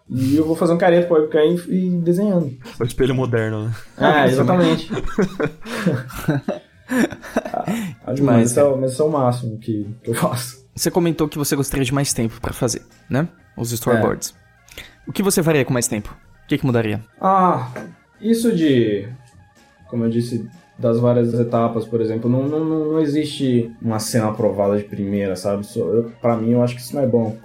e eu vou fazer um careta com a webcam e, e desenhando. O espelho moderno, né? É, exatamente. ah, demais, mas, é, mas é o máximo que, que eu faço. Você comentou que você gostaria de mais tempo para fazer, né? Os storyboards. É. O que você faria com mais tempo? O que, que mudaria? Ah, isso de. Como eu disse, das várias etapas, por exemplo, não, não, não existe uma cena aprovada de primeira, sabe? para mim, eu acho que isso não é bom.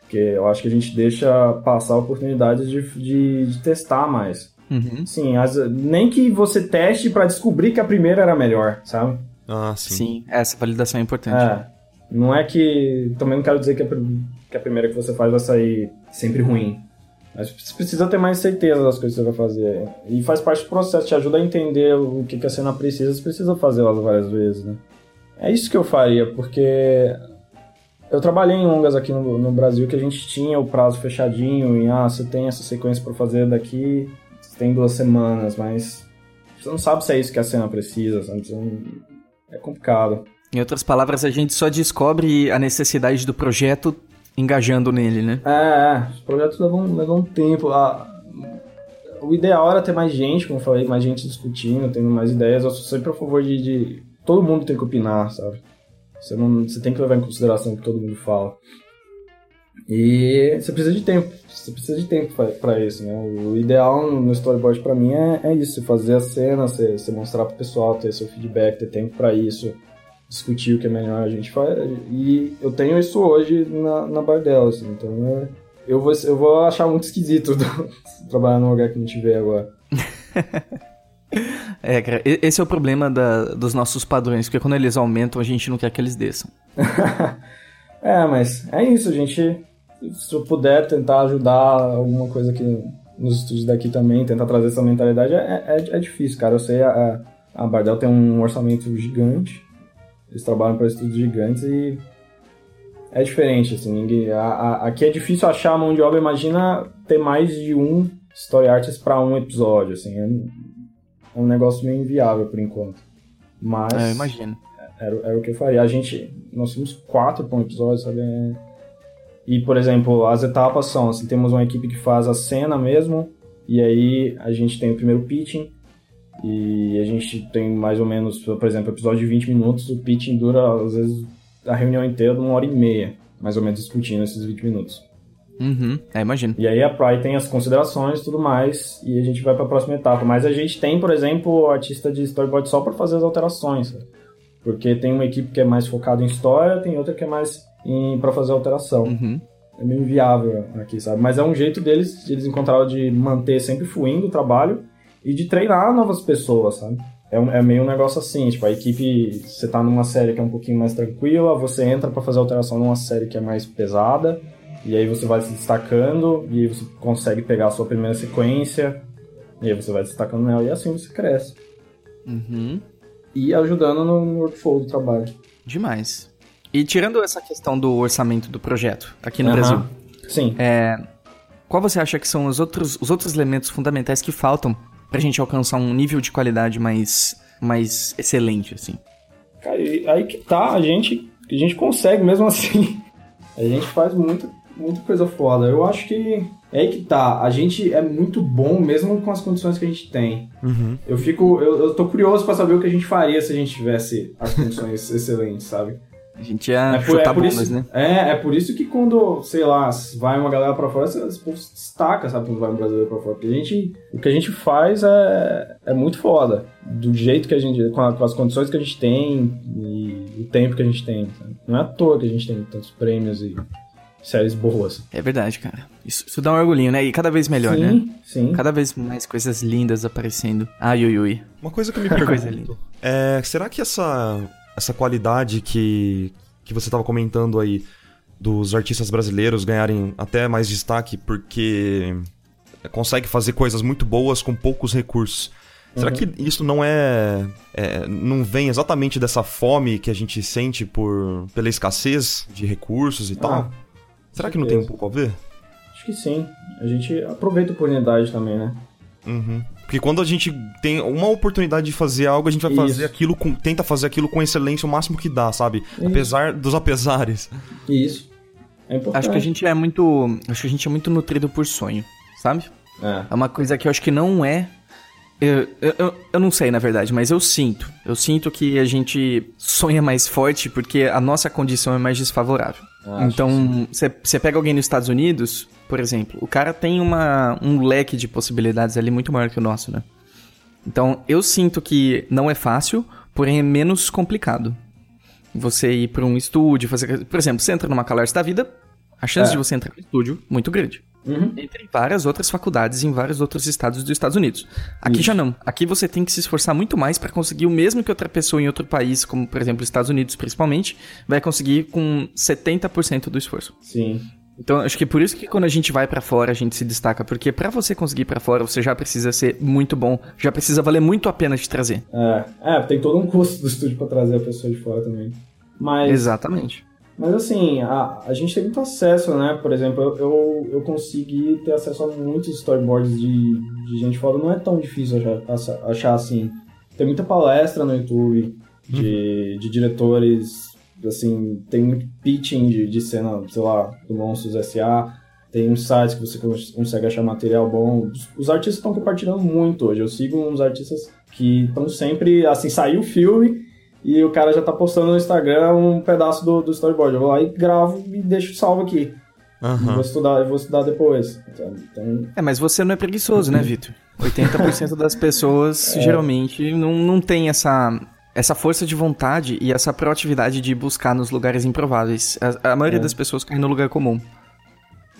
Porque eu acho que a gente deixa passar oportunidades de, de, de testar mais. Uhum. Sim, as- nem que você teste pra descobrir que a primeira era melhor, sabe? Ah, sim. Sim, essa validação é importante. É. Não é que. Também não quero dizer que a, que a primeira que você faz vai sair sempre ruim. Mas você precisa ter mais certeza das coisas que você vai fazer. E faz parte do processo, te ajuda a entender o que, que a cena precisa, você precisa fazer elas várias vezes, né? É isso que eu faria, porque eu trabalhei em longas aqui no, no Brasil que a gente tinha o prazo fechadinho em ah, você tem essa sequência pra fazer daqui, tem duas semanas, mas você não sabe se é isso que a cena precisa, sabe? É complicado. Em outras palavras, a gente só descobre a necessidade do projeto engajando nele, né? É, é, os projetos levam, levam um tempo. Ah, o ideal era ter mais gente, como eu falei, mais gente discutindo, tendo mais ideias. Eu sou sempre a favor de, de- Todo mundo tem que opinar, sabe? Você, não, você tem que levar em consideração o que todo mundo fala. E você precisa de tempo. Você precisa de tempo pra- pra isso, né? O ideal no storyboard pra mim é, é isso: fazer a cena, você, você mostrar pro pessoal, ter seu feedback, ter tempo pra isso, discutir o que é melhor a gente faz. E eu tenho isso hoje na, na Bardell, assim, então é, eu, vou, eu vou achar muito esquisito trabalhar num lugar que não tiver agora. É, cara, esse é o problema da- dos nossos padrões, porque quando eles aumentam, a gente não quer que eles desçam. É, mas é isso, gente. Se eu puder tentar ajudar alguma coisa aqui nos estúdios daqui também, tentar trazer essa mentalidade, é, é, é difícil, cara. Eu sei, a, a Bardell tem um orçamento gigante, eles trabalham para estúdios gigantes e é diferente, assim, ninguém, a, a- aqui é difícil achar mão de obra, imagina ter mais de um story artist para um episódio, assim, é, um- é um negócio meio inviável por enquanto. Mas É, imagino. era, era o que eu faria. A gente, nós temos quatro por um episódio, sabe? E, por exemplo, as etapas são, assim, temos uma equipe que faz a cena mesmo, e aí a gente tem o primeiro pitching, e a gente tem mais ou menos, por exemplo, episódio de 20 minutos, o pitching dura, às vezes, a reunião inteira, uma hora e meia, mais ou menos, discutindo esses 20 minutos. Uhum, é, imagino. E aí a Pride tem as considerações e tudo mais, e a gente vai pra próxima etapa. Mas a gente tem, por exemplo, o artista de storyboard só pra fazer as alterações. sabe? Porque tem uma equipe que é mais focada em história, tem outra que é mais em, pra fazer alteração. Uhum. É meio inviável aqui, sabe? Mas é um jeito deles, de eles encontraram de manter sempre fluindo o trabalho e de treinar novas pessoas, sabe? É, um- é meio um negócio assim, tipo, a equipe, você tá numa série que é um pouquinho mais tranquila, você entra pra fazer alteração numa série que é mais pesada, e aí você vai se destacando, e aí você consegue pegar a sua primeira sequência, e aí você vai destacando nela, e assim você cresce. Uhum. E ajudando no workflow do trabalho. Demais. E tirando essa questão do orçamento do projeto aqui no Aham. Brasil, Sim. qual você acha que são os outros, os outros elementos fundamentais que faltam pra gente alcançar um nível de qualidade mais, mais excelente, assim? Cara, e aí que tá, a gente, a gente consegue mesmo assim. A gente faz muita, muita coisa foda. Eu acho que é aí que tá, a gente é muito bom mesmo com as condições que a gente tem. Uhum. Eu fico, eu, eu tô curioso pra saber o que a gente faria se a gente tivesse as condições excelentes, sabe? A gente ia É por, chutar é isso, né? é, é por isso que quando, sei lá, vai uma galera pra fora, esse povo se destaca, sabe, quando vai um brasileiro pra fora. Porque a gente, o que a gente faz é, é muito foda. Do jeito que a gente, com, a- com as condições que a gente tem e o tempo que a gente tem. sabe? Não é à toa que a gente tem tantos prêmios e séries boas. É verdade, cara. Isso, isso dá um orgulhinho, né? E cada vez melhor, sim, né? sim. Cada vez mais coisas lindas aparecendo. Ai, ui, ui. Uma coisa que eu me Coisa pergunto linda. é, será que essa, essa qualidade que, que você estava comentando aí dos artistas brasileiros ganharem até mais destaque porque consegue fazer coisas muito boas com poucos recursos. Será Uhum. que isso não é, é- não vem exatamente dessa fome que a gente sente por pela escassez de recursos e tal? Ah, Será que não tem um certeza. pouco a ver? Acho que sim. A gente aproveita a oportunidade também, né? Uhum. Porque quando a gente tem uma oportunidade de fazer algo, a gente vai fazer Isso. aquilo com. tenta fazer aquilo com excelência o máximo que dá, sabe? Isso. Apesar dos apesares. Isso. É importante. Acho que a gente é muito. Acho que a gente é muito nutrido por sonho, sabe? É. É uma coisa que eu acho que não é. Eu, eu, eu- não sei, na verdade, mas eu sinto. Eu sinto que a gente sonha mais forte porque a nossa condição é mais desfavorável. Então, você pega alguém nos Estados Unidos, por exemplo, o cara tem uma, um leque de possibilidades ali muito maior que o nosso, né? Então, eu sinto que não é fácil, porém é menos complicado. Você ir pra um estúdio, fazer. Por exemplo, você entra numa Calarce da vida, A chance É. de você entrar no estúdio, muito grande. Uhum. Entre várias outras faculdades em vários outros estados dos Estados Unidos. Aqui Isso. já não. Aqui você tem que se esforçar muito mais para conseguir o mesmo que outra pessoa em outro país, como por exemplo Estados Unidos principalmente, vai conseguir com 70% do esforço. Sim. Então, acho que por isso que quando a gente vai pra fora, a gente se destaca, porque pra você conseguir ir pra fora, você já precisa ser muito bom, já precisa valer muito a pena te trazer. É, é, tem todo um custo do estúdio pra trazer a pessoa de fora também. Mas, Exatamente. Mas assim, a, a gente tem muito acesso, né? Por exemplo, eu, eu, eu consegui ter acesso a muitos storyboards de, de gente fora. Não é tão difícil achar, achar- assim. Tem muita palestra no YouTube de, de diretores, assim, tem muito pitching de, de cena, sei lá, do Monstros S.A., tem uns sites que você cons- consegue achar material bom. Os, os artistas estão compartilhando muito hoje. Eu sigo uns artistas que estão sempre, assim, saiu o filme e o cara já tá postando no Instagram um pedaço do, do storyboard. Eu vou lá e gravo e deixo salvo aqui. Aham. vou estudar, eu vou estudar depois. Então, É, mas você não é preguiçoso, né, Vitor? 80% das pessoas geralmente não, não tem essa, essa força de vontade e essa proatividade de buscar nos lugares improváveis. A, a maioria É. das pessoas cai no lugar comum.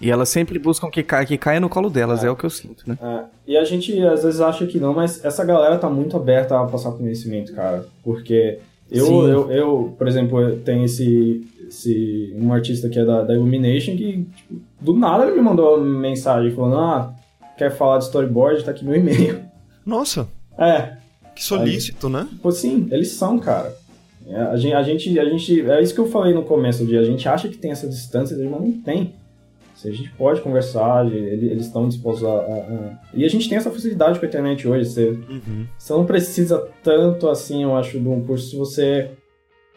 E elas sempre buscam que caia, que caia no colo delas, é. o que eu sinto, né? É, e a gente às vezes acha que não, mas essa galera tá muito aberta a passar conhecimento, cara. Porque eu, eu, eu por exemplo, tenho esse, esse. um artista que é da, da Illumination que, tipo, do nada ele me mandou uma mensagem falando: Ah, quer falar de storyboard? Tá aqui meu e-mail. Nossa, É, que solícito, né? pô, sim, eles são, cara. É, A gente, a gente, a gente. É isso que eu falei no começo do dia. A gente acha que tem essa distância, mas não tem. Se a gente pode conversar, ele- eles estão dispostos a, a- a- E a gente tem essa facilidade com a internet hoje. Você, Uhum. você não precisa tanto assim, eu acho, de um curso. Se você.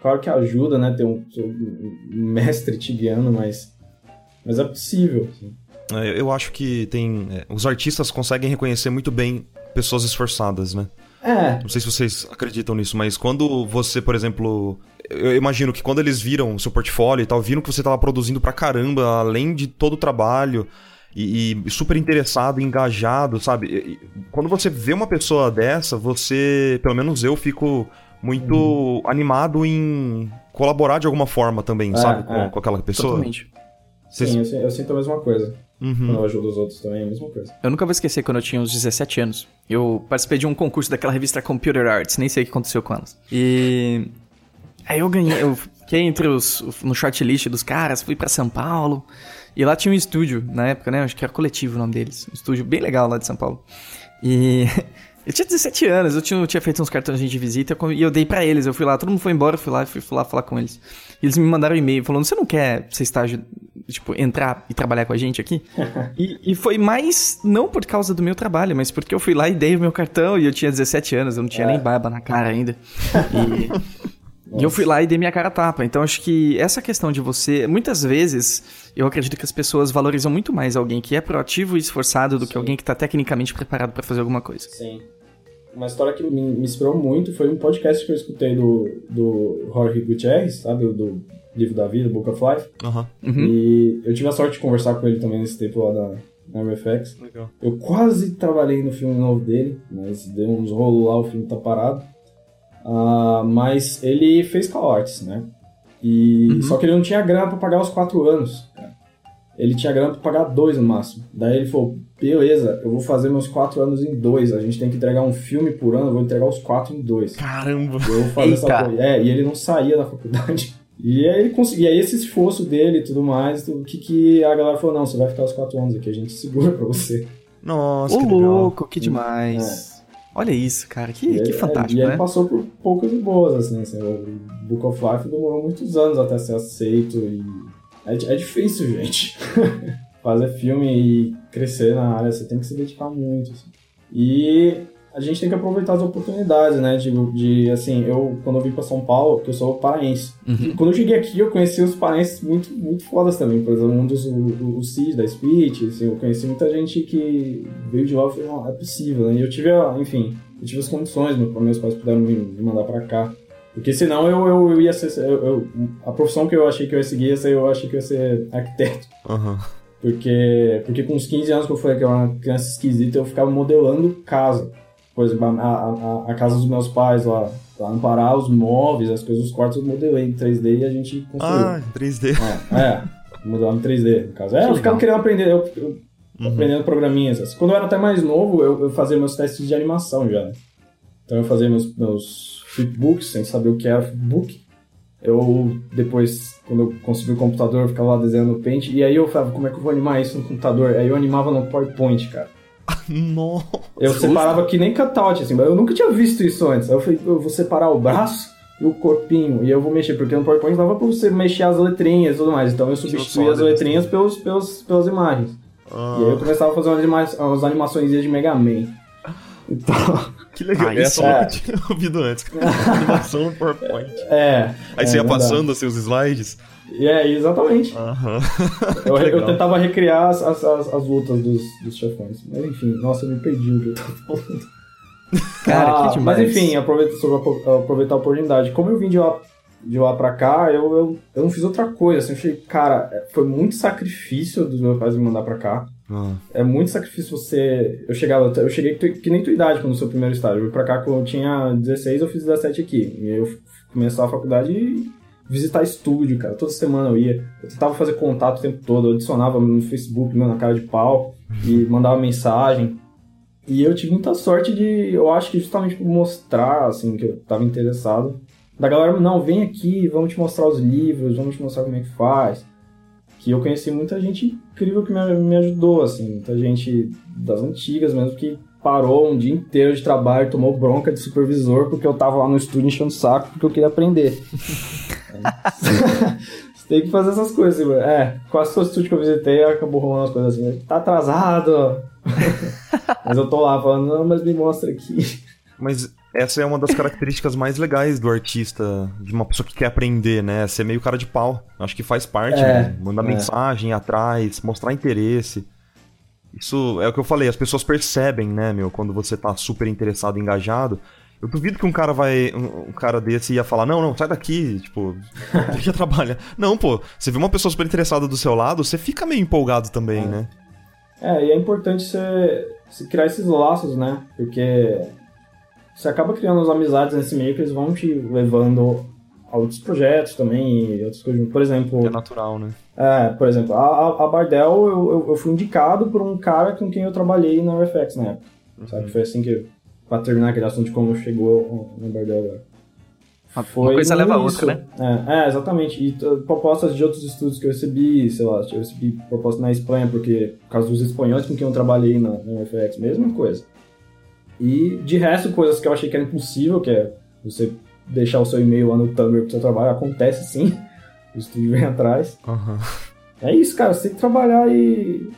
Claro que ajuda, né? Ter um, um mestre te guiando, mas. Mas é possível. assim. É, Eu acho que tem. é, os artistas conseguem reconhecer muito bem pessoas esforçadas, né? É, Não sei se vocês acreditam nisso, mas quando você, por exemplo. Eu imagino que quando eles viram o seu portfólio e tal, viram que você tava produzindo pra caramba, além de todo o trabalho, e, e super interessado, engajado, sabe? E- e quando você vê uma pessoa dessa, você, pelo menos eu, fico muito animado em colaborar de alguma forma também, É, sabe? Com, é. com aquela pessoa. Totalmente. Vocês- sim, eu, eu sinto a mesma coisa. Uhum. Quando eu ajudo os outros também, é a mesma coisa. Eu nunca vou esquecer quando eu tinha uns 17 anos. Eu participei de um concurso daquela revista Computer Arts, nem sei o que aconteceu com elas. E. Aí eu ganhei, eu fiquei entre os. no shortlist dos caras, fui pra São Paulo. E lá tinha um estúdio, na época, né? Acho que era coletivo o nome deles. Um estúdio bem legal lá de São Paulo. E. Eu tinha 17 anos, eu tinha, tinha feito uns cartões de visita e eu dei pra eles. Eu fui lá, todo mundo foi embora, eu fui lá e fui, fui lá falar com eles. E eles me mandaram um e-mail falando: Você não quer ser estágio, tipo, entrar e trabalhar com a gente aqui? e, e foi mais, não por causa do meu trabalho, mas porque eu fui lá e dei o meu cartão e eu tinha 17 anos, eu não tinha É. nem barba na cara ainda. E, e eu fui lá e dei minha cara tapa. Então acho que essa questão de você. Muitas vezes eu acredito que as pessoas valorizam muito mais alguém que é proativo e esforçado do que Sim. alguém que tá tecnicamente preparado pra fazer alguma coisa. Sim. Uma história que me, me inspirou muito foi um podcast que eu escutei do, do Jorge Gutierrez, sabe? O Do Livro da Vida, Book of Life. Aham. Uhum. E eu tive a sorte de conversar com ele também nesse tempo lá da, na RFX. Legal. Eu quase trabalhei no filme novo dele, mas deu uns rolos lá, o filme tá parado. Ah, mas ele fez call arts, né? E, Uhum. Só que ele não tinha grana pra pagar os quatro anos. Ele tinha grana pra pagar dois no máximo. Daí ele falou: beleza, eu vou fazer meus quatro anos em dois. A gente tem que entregar um filme por ano, eu vou entregar os quatro em dois. Caramba. Eu vou fazer essa Eita. coisa. É, e ele não saía da faculdade. E aí ele conseguia, e aí esse esforço dele e tudo mais, o que, que a galera falou, não, você vai ficar os quatro anos aqui, a gente segura pra você. Nossa, Ô, que legal. louco, que demais. Olha isso, cara, que, E que ele- fantástico, E ele né? passou por poucas e boas, assim, assim, o Book of Life demorou muitos anos até ser aceito e... É, é difícil, gente. Fazer filme e crescer na área, você tem que se dedicar muito, assim. E a gente tem que aproveitar as oportunidades, né? De, de assim, eu, quando eu vim pra São Paulo, porque eu sou paraense, Uhum. quando eu cheguei aqui, eu conheci os paraenses muito, muito fodas também. Por exemplo, um dos, o, o, Cid, da Speech, assim, eu conheci muita gente que veio de lá e falei, não, é possível, né? E eu tive, enfim, eu tive as condições, meu- meus pais puderam me, me mandar pra cá. Porque senão eu, eu, eu ia ser. Eu, eu- a profissão que eu achei que eu ia seguir, essa eu achei que eu ia ser arquiteto. Aham. Porque, porque com uns 15 anos que eu era uma criança esquisita, eu ficava modelando casa. Por exemplo, a, a, a- casa dos meus pais lá, pra amparar os móveis, as coisas, os quartos, eu modelei em 3D e a gente construiu. Ah, 3D. É, é. Modelava em 3D, no caso. É, eu ficava querendo aprender, eu, eu Uhum. aprendendo programinhas. Quando eu era até mais novo, eu, eu fazia meus testes de animação já. né? Então eu fazia meus, meus flipbooks, sem saber o que era flipbook. Eu, depois, quando eu consegui o computador, eu ficava lá desenhando Paint. E aí eu falava, como é que eu vou animar isso no computador? Aí eu animava no PowerPoint, cara. Nossa. Eu separava que nem cutout, assim, mas eu nunca tinha visto isso antes. Aí eu falei, eu vou separar o braço e o corpinho, e eu vou mexer, porque no PowerPoint dava pra você mexer as letrinhas e tudo mais. Então eu substituía as letrinhas pelos, pelos, pelas imagens. Ah, E aí eu começava a fazer umas, anima umas animações de Mega Man. Então, que legal. Aí Essa sim. eu tinha ouvido antes. Animação no PowerPoint. é. Aí é, você ia passando assim os slides. E é, exatamente. Eu, eu tentava recriar as, as, as, as lutas dos, dos chefões. Mas enfim, nossa, eu me perdi o que eu tava falando. Cara, Ah, que demais. Mas enfim, aproveita, sobre apro- aproveitar a oportunidade. Como eu vim de lá, de lá pra cá, eu, eu, eu não fiz outra coisa. Assim, eu achei, cara, é, foi muito sacrifício dos meus pais me mandar pra cá. Ah, É muito sacrifício você. Eu chegava, eu cheguei que nem tua idade quando eu seu primeiro estágio. Eu vim pra cá quando eu tinha 16, eu fiz 17 aqui. E aí eu comecei a faculdade e visitar estúdio, cara. Toda semana eu ia. Eu tentava fazer contato o tempo todo. Eu adicionava no Facebook, meu, na cara de pau. E mandava mensagem. E eu tive muita sorte de. Eu acho que justamente por mostrar, assim, que eu tava interessado. Da galera, não, vem aqui, vamos te mostrar os livros, vamos te mostrar como é que faz que eu conheci muita gente incrível que me, me ajudou, assim, muita gente das antigas mesmo que parou um dia inteiro de trabalho, tomou bronca de supervisor porque eu tava lá no estúdio enchendo o saco porque eu queria aprender. Você tem que fazer essas coisas, assim, mano. É, quase todo estúdio que eu visitei acabou rolando as coisas assim, tá atrasado. mas eu tô lá falando, não, mas me mostra aqui. Mas essa é uma das características mais legais do artista, de uma pessoa que quer aprender, né? Ser meio cara de pau. Acho que faz parte, É, né? Mandar é. mensagem atrás, mostrar interesse. Isso é o que eu falei, as pessoas percebem, né, meu, quando você tá super interessado, engajado. Eu duvido que um cara vai. Um, um cara desse ia falar, não, não, sai daqui, tipo, deixa trabalhar. Não, pô, você vê uma pessoa super interessada do seu lado, você fica meio empolgado também, né? É, e é importante você, você criar esses laços, né? Porque você acaba criando as amizades nesse meio que eles vão te levando a outros projetos também e outras coisas. Por exemplo, É natural, né? é, por exemplo, a, a- Bardell eu, eu, eu fui indicado por um cara com quem eu trabalhei na UFX na época. Sabe? Foi assim que. Pra terminar aquele assunto de como chegou na Bardell agora. Uma coisa leva a isso. outra, né? É, é, exatamente. E propostas de outros estudos que eu recebi, sei lá, eu recebi proposta na Espanha, porque por causa dos espanhóis com quem eu trabalhei na, na UFX, mesma coisa. E de resto, coisas que eu achei que era impossível, que é você deixar o seu e-mail lá no Tumblr pro seu trabalho, acontece sim. O estúdio vem atrás. Aham. É isso, cara, você tem que trabalhar e.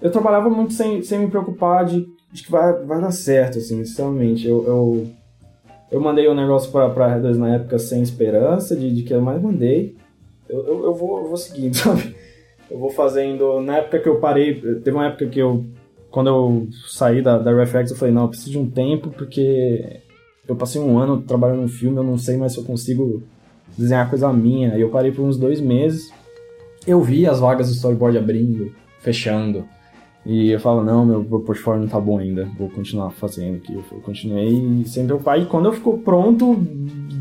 Eu trabalhava muito sem, sem me preocupar de, de que vai, vai dar certo, assim, sinceramente. Eu, eu, eu mandei um negócio pra, pra Red na época sem esperança de, de que eu mais mandei. Eu, eu, eu vou, eu vou seguindo, sabe? Eu vou fazendo. Na época que eu parei, teve uma época que eu. Quando eu saí da, da RefX, eu falei, não, eu preciso de um tempo, porque eu passei um ano trabalhando no filme, eu não sei mais se eu consigo desenhar coisa minha. Aí eu parei por uns dois meses eu vi as vagas do storyboard abrindo, fechando. E eu falo, não, meu portfólio não tá bom ainda, vou continuar fazendo aqui. Eu continuei sem preocupar. E quando eu ficou pronto,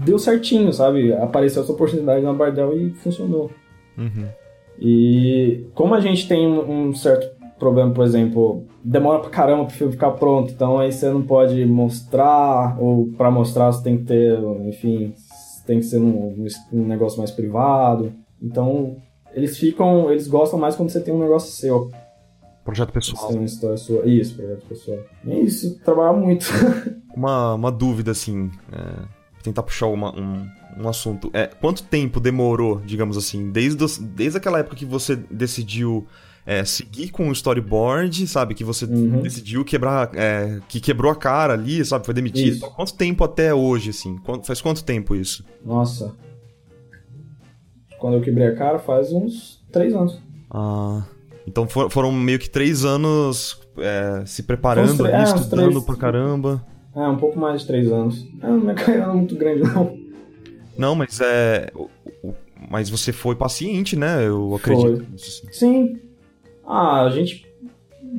deu certinho, sabe? Apareceu essa oportunidade na Bardel e funcionou. Uhum. E como a gente tem um certo problema, por exemplo, demora pra caramba pro filme ficar pronto, então aí você não pode mostrar, ou pra mostrar você tem que ter, enfim, tem que ser um, um negócio mais privado. Então, eles ficam, eles gostam mais quando você tem um negócio seu, Projeto você pessoal. tem uma história sua. Isso, projeto pessoal. É isso, trabalhar muito. Uma, uma dúvida, assim, é, tentar puxar uma- um, um assunto. É, quanto tempo demorou, digamos assim, desde, desde aquela época que você decidiu é, seguir com o storyboard, sabe? Que você Uhum. decidiu quebrar, é, que quebrou a cara ali, sabe? Foi demitido. Então, Quanto tempo até hoje, assim? Quanto- faz quanto tempo isso? Nossa. Quando eu quebrei a cara faz uns três anos. Ah, então for- foram meio que três anos é, se preparando ali, é, estudando três- pra caramba. É, um pouco mais de três anos. É, não é carreira muito grande, não. Não, mas é. Mas você foi paciente, né? Eu acredito. nisso, assim. Sim. Ah, a gente.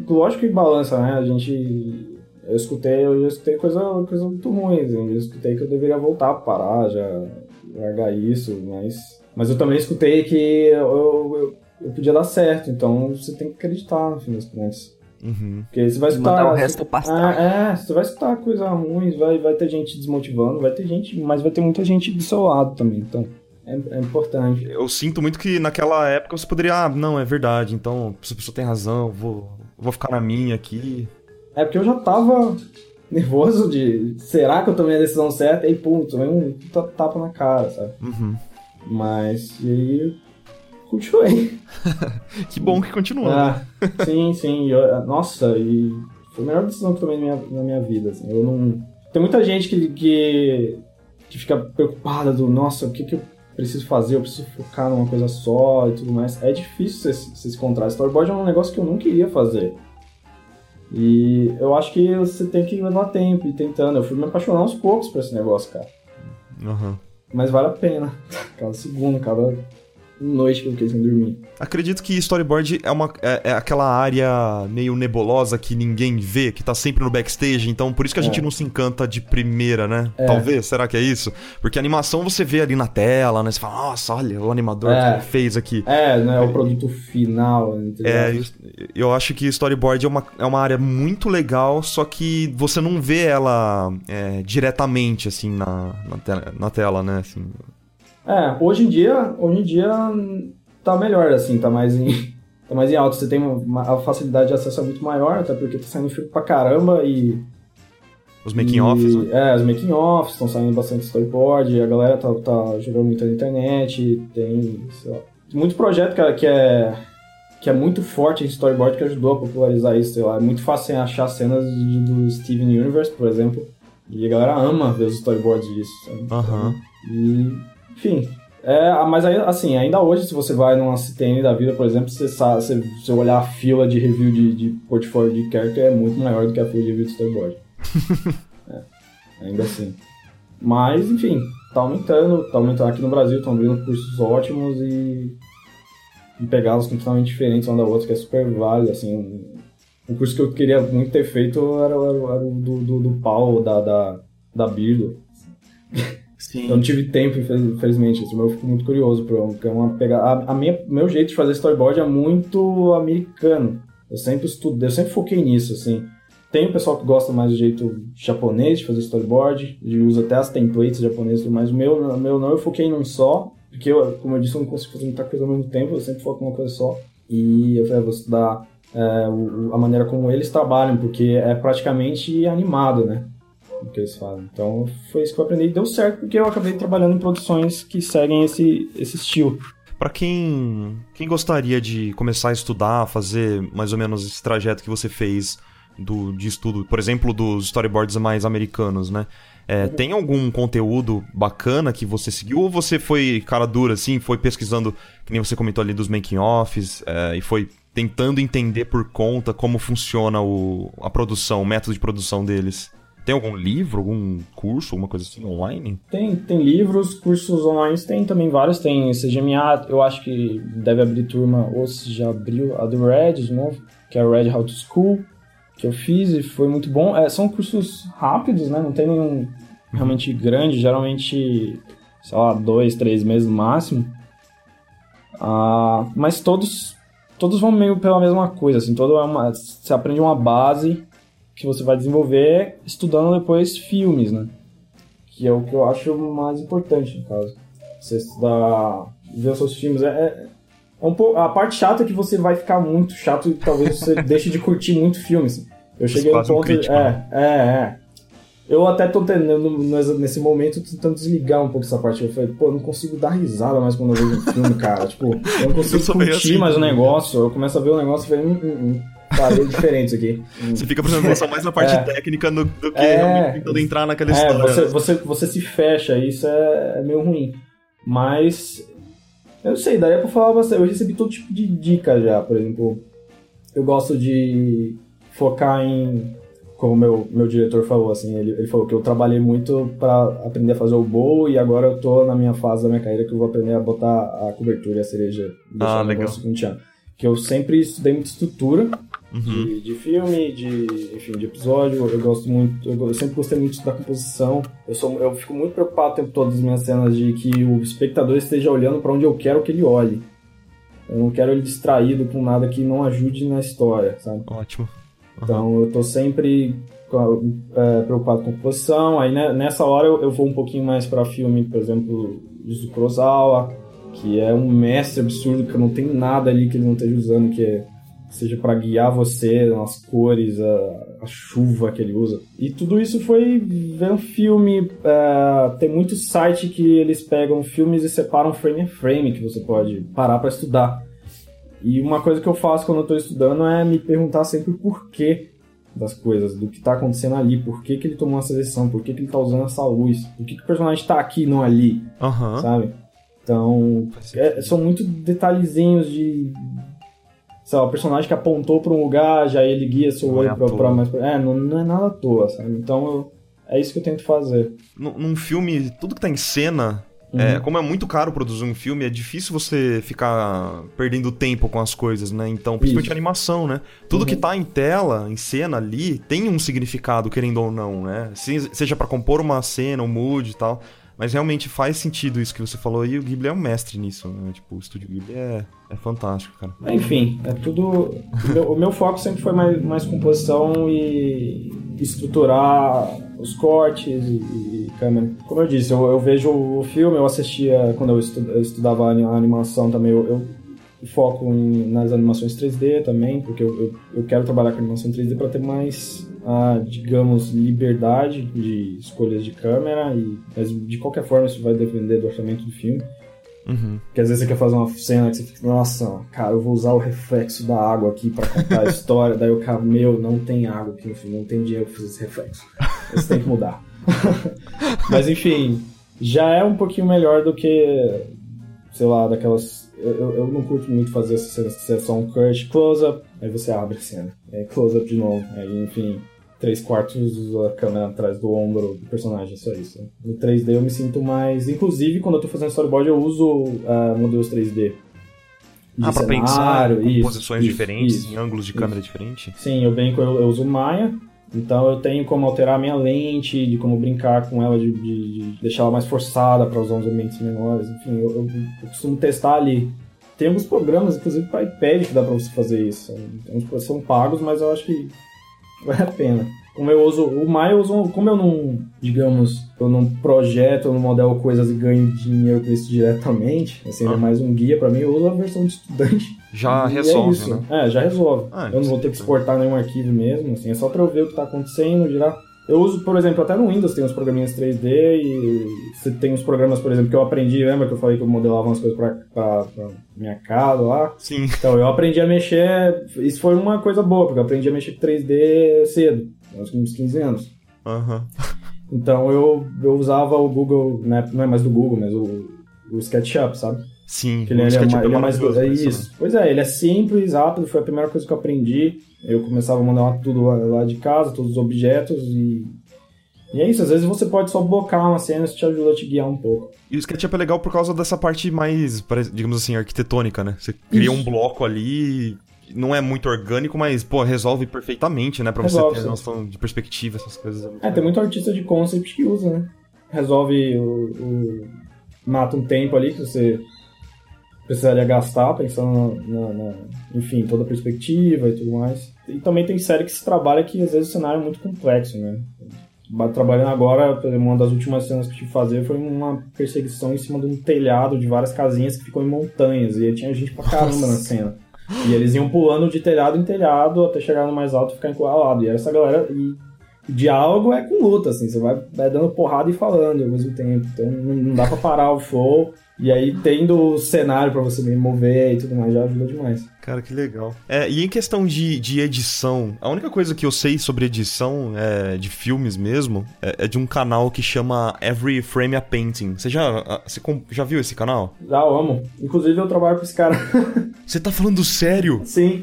Lógico que balança, né? A gente. Eu escutei, eu já escutei coisa, coisa muito ruim. assim. Eu escutei que eu deveria voltar, parar, já largar isso, mas. Mas eu também escutei que eu, eu- eu podia dar certo. Então você tem que acreditar no fim das contas. Uhum. Porque você vai escutar. Mandar o resto passar. É, é, você vai escutar coisa ruim, vai, vai ter gente desmotivando, vai ter gente, mas vai ter muita gente do seu lado também. Então, é, é importante. Eu sinto muito que naquela época você poderia, ah, não, é verdade, então essa pessoa tem razão, vou, vou ficar na minha aqui. É porque eu já tava nervoso de será que eu tomei a decisão certa? E pum, tomei um tapa na cara, sabe? Uhum. Mas, e aí, continuei. Que bom que continuou. Ah, sim, sim. eu- nossa, e foi a melhor decisão que eu tomei na minha, na minha vida. Assim. Eu não... Tem muita gente que, que, que fica preocupada do, nossa, o que, que eu preciso fazer? Eu preciso focar numa coisa só e tudo mais. É difícil você, você se encontrar. Storyboard é um negócio que eu não queria fazer. E eu acho que você tem que levar tempo e tentando. Eu fui me apaixonar aos poucos por esse negócio, cara. Uhum. Mas vale a pena. Cada segundo, cada noite que eu fiquei sem dormir. Acredito que storyboard é, uma, é, é aquela área meio nebulosa que ninguém vê, que tá sempre no backstage, então por isso que a É. gente não se encanta de primeira, né? É. Talvez, será que é isso? Porque a animação você vê ali na tela, né? Você fala, nossa, olha o animador É. que ele fez aqui. É, não é o produto final. entre É, aspas. eu, eu acho que storyboard é uma, é uma área muito legal, só que você não vê ela é, diretamente, assim, na, na, tela, na tela, né? Assim, É, hoje em dia, hoje em dia tá melhor, assim, tá mais em, tá mais em alto. Você tem uma, a facilidade de acesso é muito maior, até porque tá saindo filme pra caramba e. os making e- offs, né? É, os making offs, estão saindo bastante storyboard, a galera tá, tá jogando muito na internet, tem, sei lá, tem muito projeto, cara, que é. Que é muito forte em storyboard que ajudou a popularizar isso, sei lá. É muito fácil achar cenas de- do Steven Universe, por exemplo. E a galera ama ver os storyboards disso. Aham. E, enfim. É, mas aí, assim, ainda hoje, se você vai numa CTN da vida, por exemplo, você sabe, se você olhar a fila de review de, de portfólio de character é muito maior do que a fila de review de storyboard. É, ainda assim. Mas, enfim, tá aumentando, tá aumentando aqui no Brasil, estão abrindo cursos ótimos e, e pegadas completamente diferentes uma da outra, que é super válido, assim. Um curso que eu queria muito ter feito era, era, era o do, do, do Paulo, da, da, da Birdo. Sim. Não tive tempo, infeliz- infelizmente, assim, mas eu fico muito curioso, porque é uma pegada. A, minha, meu jeito de fazer storyboard é muito americano. Eu sempre estudo, eu sempre foquei nisso, assim. Tem o pessoal que gosta mais do jeito japonês de fazer storyboard, e usa até as templates japonesas mais. O meu, meu não, eu foquei num só, porque, eu, como eu disse, eu não consigo fazer muita coisa ao mesmo tempo, eu sempre foco numa coisa só. E eu falei, ah, vou estudar é, o- a maneira como eles trabalham, porque é praticamente animado, né? O que eles fazem. Então foi isso que eu aprendi e deu certo, porque eu acabei trabalhando em produções que seguem esse, esse estilo. Pra quem, quem gostaria de começar a estudar, fazer mais ou menos esse trajeto que você fez do, de estudo, por exemplo, dos storyboards mais americanos, né? É, tem algum conteúdo bacana que você seguiu ou você foi cara dura, assim, foi pesquisando, que nem você comentou ali dos making-offs, é, e foi tentando entender por conta como funciona o, a produção, o método de produção deles? Tem algum livro, algum curso, alguma coisa assim online? Tem, tem livros, cursos online, tem também vários. Tem CGMA, eu acho que deve abrir turma, ou se já abriu, a do Red de novo, que é o Red How to School, que eu fiz e foi muito bom. É, são cursos rápidos, né? Não tem nenhum realmente grande, geralmente, sei lá, dois, três meses no máximo. Ah, mas todos todos vão meio pela mesma coisa, assim, todo é uma, você aprende uma base que você vai desenvolver estudando depois filmes, né? Que é o que eu acho mais importante, no caso. Você estudar, ver os seus filmes. É, é, é um pouco, a parte chata é que você vai ficar muito chato e talvez você deixe de curtir muito filme. Assim. Eu Você cheguei no quase um ponto. crítico, é, né? é, é. Eu até tô tentando, nesse- momento, tentando desligar um pouco essa parte. Eu falei, pô, eu não consigo dar risada mais quando eu vejo um filme, cara. Tipo, eu não consigo Eu curtir assim mais o também. negócio. Eu começo a ver o negócio e falei, hum, hum, hum. Parei diferente isso aqui. Você fica prestando atenção mais na parte É. técnica do, do que É. realmente tentando entrar naquela É, história. você, você, você se fecha, isso é, é meio ruim. Mas, eu não sei, daria pra falar bastante. Eu recebi todo tipo de dica já, por exemplo. Eu gosto de focar em, como meu, meu diretor falou, assim, ele, ele falou que eu trabalhei muito pra aprender a fazer o bolo e agora eu tô na minha fase da minha carreira que eu vou aprender a botar a cobertura e a cereja. Ah, legal. Que eu sempre estudei muita estrutura, Uhum. de, de filme, de, enfim, de episódio. Eu gosto muito, eu, eu sempre gostei muito da composição. Eu, sou, eu fico muito preocupado o tempo todo nas minhas cenas de que o espectador esteja olhando para onde eu quero que ele olhe. Eu não quero ele distraído com nada que não ajude na história, sabe? Ótimo. Então eu tô sempre é, preocupado com composição. Aí né, nessa hora eu, eu, vou um pouquinho mais para filme, por exemplo, do Kurosawa, que é um mestre absurdo que não tem nada ali que ele não esteja usando, que é, seja para guiar você nas cores, a, a, chuva que ele usa. E tudo isso foi ver um filme. É, tem muito site que eles pegam filmes e separam frame a frame que você pode parar para estudar. E uma coisa que eu faço quando eu tô estudando é me perguntar sempre o porquê das coisas, do que tá acontecendo ali, por que, que ele tomou essa decisão, por que, que ele tá usando essa luz, por que, que o personagem tá aqui e não ali, uhum. sabe? Então, é, são muito detalhezinhos de. Sei lá, o personagem que apontou pra um lugar, já ele guia seu olho é pra, pra mais. É, não, não, é nada à toa, sabe? Então, eu, é isso que eu tento fazer. Num, num filme, tudo que tá em cena é, uhum. É, como é muito caro produzir um filme, é difícil você ficar perdendo tempo com as coisas, né? Então, principalmente Isso. animação, né? Tudo uhum. que tá em tela, em cena ali, tem um significado, querendo ou não, né? seja para compor uma cena, um mood e tal. Mas realmente faz sentido isso que você falou e o Ghibli é um mestre nisso, né? Tipo, o estúdio Ghibli é, é fantástico, cara. Enfim, é tudo. O meu, foco sempre foi mais, mais composição e estruturar os cortes e, e câmera. Como eu disse, eu, eu, vejo o filme, eu assistia quando eu, estudava a animação também, eu, eu foco em, nas animações 3D também, porque eu, eu, quero trabalhar com animação 3D para ter mais a, digamos, liberdade de escolhas de câmera, e, mas de qualquer forma isso vai depender do orçamento do filme. Uhum. Porque às vezes você quer fazer uma cena que você fica, nossa, cara, eu vou usar o reflexo da água aqui para contar a história. Daí o cara, meu, não tem água aqui no filme, não tem dinheiro pra fazer esse reflexo. Você tem que mudar. Mas enfim, já é um pouquinho melhor do que, sei lá, daquelas. Eu, eu não curto muito fazer essa cena, se é só um cut, close-up, aí você abre a cena. Aí close-up de novo, aí enfim três quartos a câmera atrás do ombro do personagem, só isso. No 3D eu me sinto mais. Inclusive, quando eu tô fazendo storyboard, eu uso uh, modelos 3D. ah, pra pensar em posições isso, diferentes, isso, em ângulos de câmera diferentes? Sim, eu brinco, eu, eu uso Maya, então eu tenho como alterar a minha lente, de como brincar com ela, de, de, de deixar ela mais forçada para usar uns ambientes menores. Enfim, eu, eu, eu, costumo testar ali. Tem alguns programas, inclusive para iPad, que dá para você fazer isso. São pagos, mas eu acho que vale a pena. Como eu uso o uso, como eu não, digamos, eu não projeto, eu não modelo coisas e ganho dinheiro com isso diretamente, assim, ah. é mais um guia para mim, eu uso a versão de estudante. Já é resolve, é né? É, já resolve. Ah, eu não vou ter que exportar nenhum arquivo mesmo, assim, é só pra eu ver o que tá acontecendo, girar. Eu uso, por exemplo, até no Windows tem uns programinhas 3D e você tem uns programas, por exemplo, que eu aprendi, lembra que eu falei que eu modelava umas coisas pra, pra, pra minha casa lá? Sim. Então eu aprendi a mexer, isso foi uma coisa boa, porque eu aprendi a mexer com 3D cedo, uns 15 anos. Uhum. Então eu, eu usava o Google, né, não é mais do Google, mas o, o SketchUp, sabe? Sim, que ele, ele, é, é, ele é mais é isso. Né? Pois é, ele é simples, rápido, foi a primeira coisa que eu aprendi. Eu começava a mandar tudo lá, lá de casa, todos os objetos e e é isso, às vezes você pode só blocar uma cena, isso te ajuda a te guiar um pouco. E o SketchUp é legal por causa dessa parte mais, digamos assim, arquitetônica, né? Você cria isso. um bloco ali, não é muito orgânico, mas, pô, resolve perfeitamente, né? Pra resolve, você ter noção de perspectiva, essas coisas. É, tem muito artista de concept que usa, né? Resolve o, o... mata um tempo ali que você precisaria gastar, pensando na, na, enfim, toda a perspectiva e tudo mais. E também tem série que se trabalha que às vezes o cenário é muito complexo, né? Trabalhando agora, uma das últimas cenas que eu tive que fazer foi uma perseguição em cima de um telhado de várias casinhas que ficou em montanhas. E aí tinha gente pra caramba Nossa. na cena. E eles iam pulando de telhado em telhado até chegar no mais alto e ficar encurralado. E essa galera. E diálogo é com luta, assim. Você vai, vai dando porrada e falando ao mesmo tempo. Então não dá pra parar o flow. E aí, tendo o cenário para você me mover e tudo mais, já ajuda demais. Cara, que legal. É, e em questão de, de edição, a única coisa que eu sei sobre edição é, de filmes mesmo é, é, de um canal que chama Every Frame a Painting. Você já, você já viu esse canal? Já amo. Inclusive, eu trabalho com esse cara. Você tá falando sério? Sim.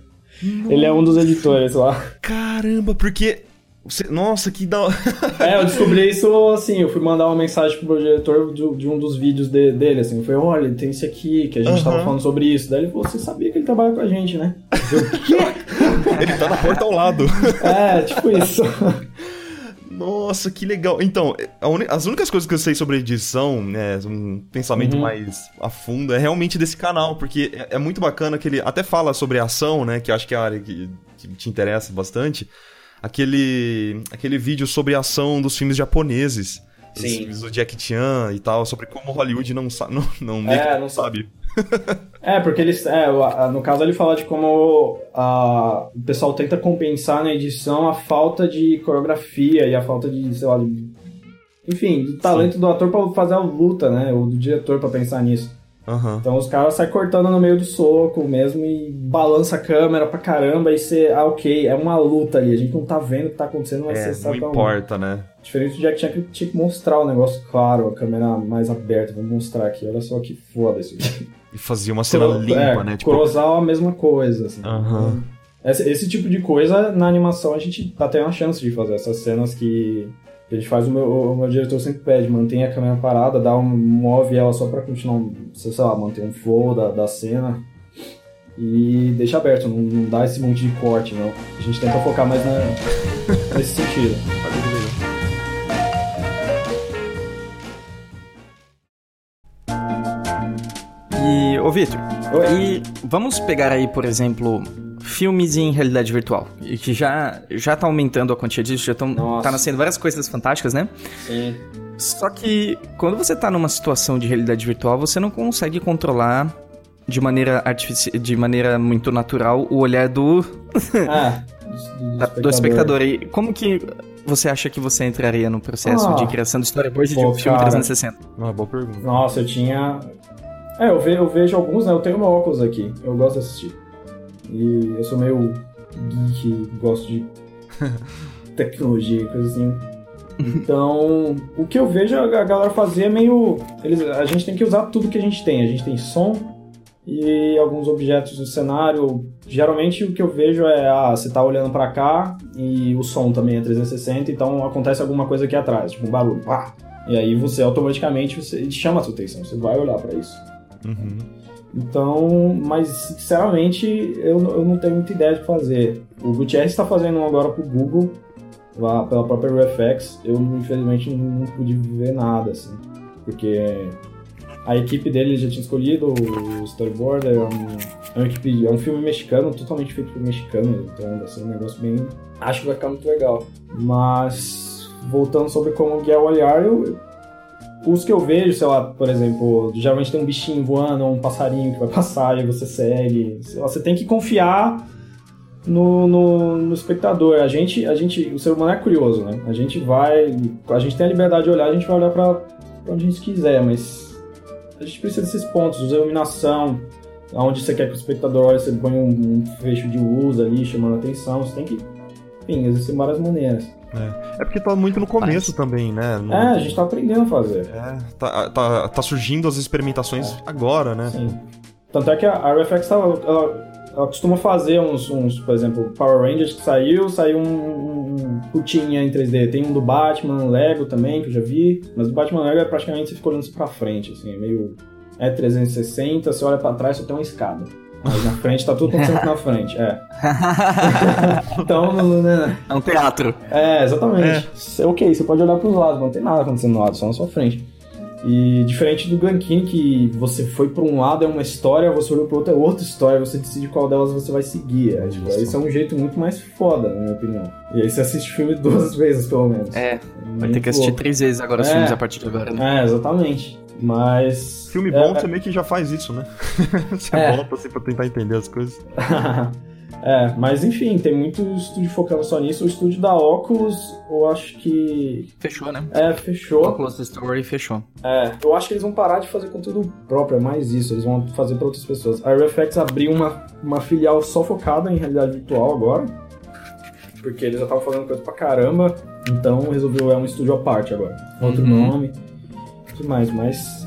Ele é um dos editores lá. Caramba, porque você, nossa, que da É, eu descobri isso assim, eu fui mandar uma mensagem pro diretor de, de um dos vídeos de, dele, assim, foi, olha, tem esse aqui, que a gente uhum. tava falando sobre isso. Daí ele falou, você sabia que ele trabalha com a gente, né? Eu, quê? ele tá na porta ao lado. É, tipo isso. Nossa, que legal. Então, uni- as únicas coisas que eu sei sobre edição, né, um pensamento Uhum. mais a fundo, é realmente desse canal, porque é, é muito bacana que ele até fala sobre ação, né, que eu acho que é a área que, que te interessa bastante. Aquele, aquele vídeo sobre a ação dos filmes japoneses. Dos Sim. filmes do Jack Chan e tal, sobre como Hollywood não, sa não, não, É, não sabe. É, porque eles. É, no caso ele fala de como a, o pessoal tenta compensar na edição a falta de coreografia e a falta de, sei lá, de, enfim, de talento do ator pra fazer a luta, né? Ou do diretor pra pensar nisso. Aham. Então os caras saem cortando no meio do soco mesmo e balança a câmera pra caramba e você, ah, ok, é uma luta ali, a gente não tá vendo o que tá acontecendo, mas É, você não sabe que é importa, né? Diferente do Jack Chan que tinha que mostrar o negócio claro, a câmera mais aberta, vou mostrar aqui, olha só que foda isso aqui. E fazia uma cena Kuro- limpa, é, né? Tipo, Kurosawa a mesma coisa, assim. Aham. Esse, esse tipo de coisa, na animação, a gente tá tendo a chance de fazer. Essas cenas que a gente faz, o meu, o meu diretor sempre pede, mantém a câmera parada, dá um, move ela só pra continuar, sei lá, manter um flow da, da cena. E deixa aberto, não, não dá esse monte de corte, não. A gente tenta focar mais na- nesse sentido. E, ô Victor, Oi. e vamos pegar aí, por exemplo, filmes em realidade virtual, e que já, já tá aumentando a quantia disso, já tão, Nossa. tá nascendo várias coisas fantásticas, né? Sim. Só que quando você tá numa situação de realidade virtual, você não consegue controlar de maneira artifici de maneira muito natural o olhar do, Ah, do, da- do espectador. E como que você acha que você entraria no processo Ah. de criação de storyboard de Pô, um filme cara. 360? Uma boa pergunta. Nossa, eu tinha. É, eu, ve- eu vejo alguns, né? Eu tenho meu óculos aqui, eu gosto de assistir. E eu sou meio geek, gosto de tecnologia, coisa assim. Então, o que eu vejo a galera fazer é meio. Eles, a gente tem que usar tudo que a gente tem. A gente tem som e alguns objetos do cenário. Geralmente o que eu vejo é, ah, você tá olhando pra cá e o som também é 360, então acontece alguma coisa aqui atrás, tipo um barulho, pá. E aí você automaticamente você chama a sua atenção, você vai olhar pra isso. Uhum. Então, mas sinceramente eu, eu não tenho muita ideia de fazer. O Gutierrez está fazendo um agora pro Google, lá pela própria RefX. Eu infelizmente não, não pude ver nada, assim. Porque a equipe dele já tinha escolhido o storyboard, é, um, é uma equipe, é um filme mexicano, totalmente feito por mexicano, então vai ser um negócio bem. Acho que vai ficar muito legal. Mas voltando sobre como guiar o olhar, eu, os que eu vejo, sei lá, por exemplo, geralmente tem um bichinho voando um passarinho que vai passar e você segue. Lá, você tem que confiar no, no, no espectador. A gente, a gente, o ser humano é curioso, né? A gente vai, a gente tem a liberdade de olhar, a gente vai olhar pra onde a gente quiser, mas a gente precisa desses pontos, usa iluminação, aonde você quer que o espectador olhe, você põe um, um fecho de luz ali chamando a atenção, você tem que, enfim, existem várias maneiras. É porque tá muito no começo também, né? No- É, a gente tá aprendendo a fazer. É, tá, tá, tá surgindo as experimentações agora, né? Sim. Tanto é que a RFX tá, ela, ela costuma fazer uns, uns, por exemplo, Power Rangers que saiu, saiu um, um, um putinha em 3D. Tem um do Batman, Lego também, que eu já vi. Mas o Batman Lego é praticamente você fica olhando pra frente, assim, é meio. É 360, você olha pra trás só tem uma escada. Aí na frente tá tudo acontecendo na frente, é. Então, né? É um teatro. É, exatamente. É. Ok, você pode olhar pros lados, não tem nada acontecendo no lado, só na sua frente. E diferente do Gankin, que você foi pra um lado é uma história, você olhou pro outro é outra história, você decide qual delas você vai seguir. É, tipo, Isso. É um jeito muito mais foda, na minha opinião. E aí você assiste o filme duas vezes, pelo menos. É, vai Muito ter que assistir louco. três vezes agora os É. filmes a partir de agora, né? É, exatamente. Mas. Filme é- bom, você meio que já faz isso, né? você É. volta assim pra tentar entender as coisas. é, mas enfim, tem muito estúdio focando só nisso. O estúdio da Oculus, eu acho que. Fechou, né? É, fechou. Oculus Story fechou. É, eu acho que eles vão parar de fazer conteúdo próprio, é mais isso, eles vão fazer para outras pessoas. A RFX abriu uma, uma filial só focada em realidade virtual agora, porque eles já estavam fazendo coisa pra caramba, então resolveu, é um estúdio à parte agora. Outro Uhum. nome, tudo mais, mas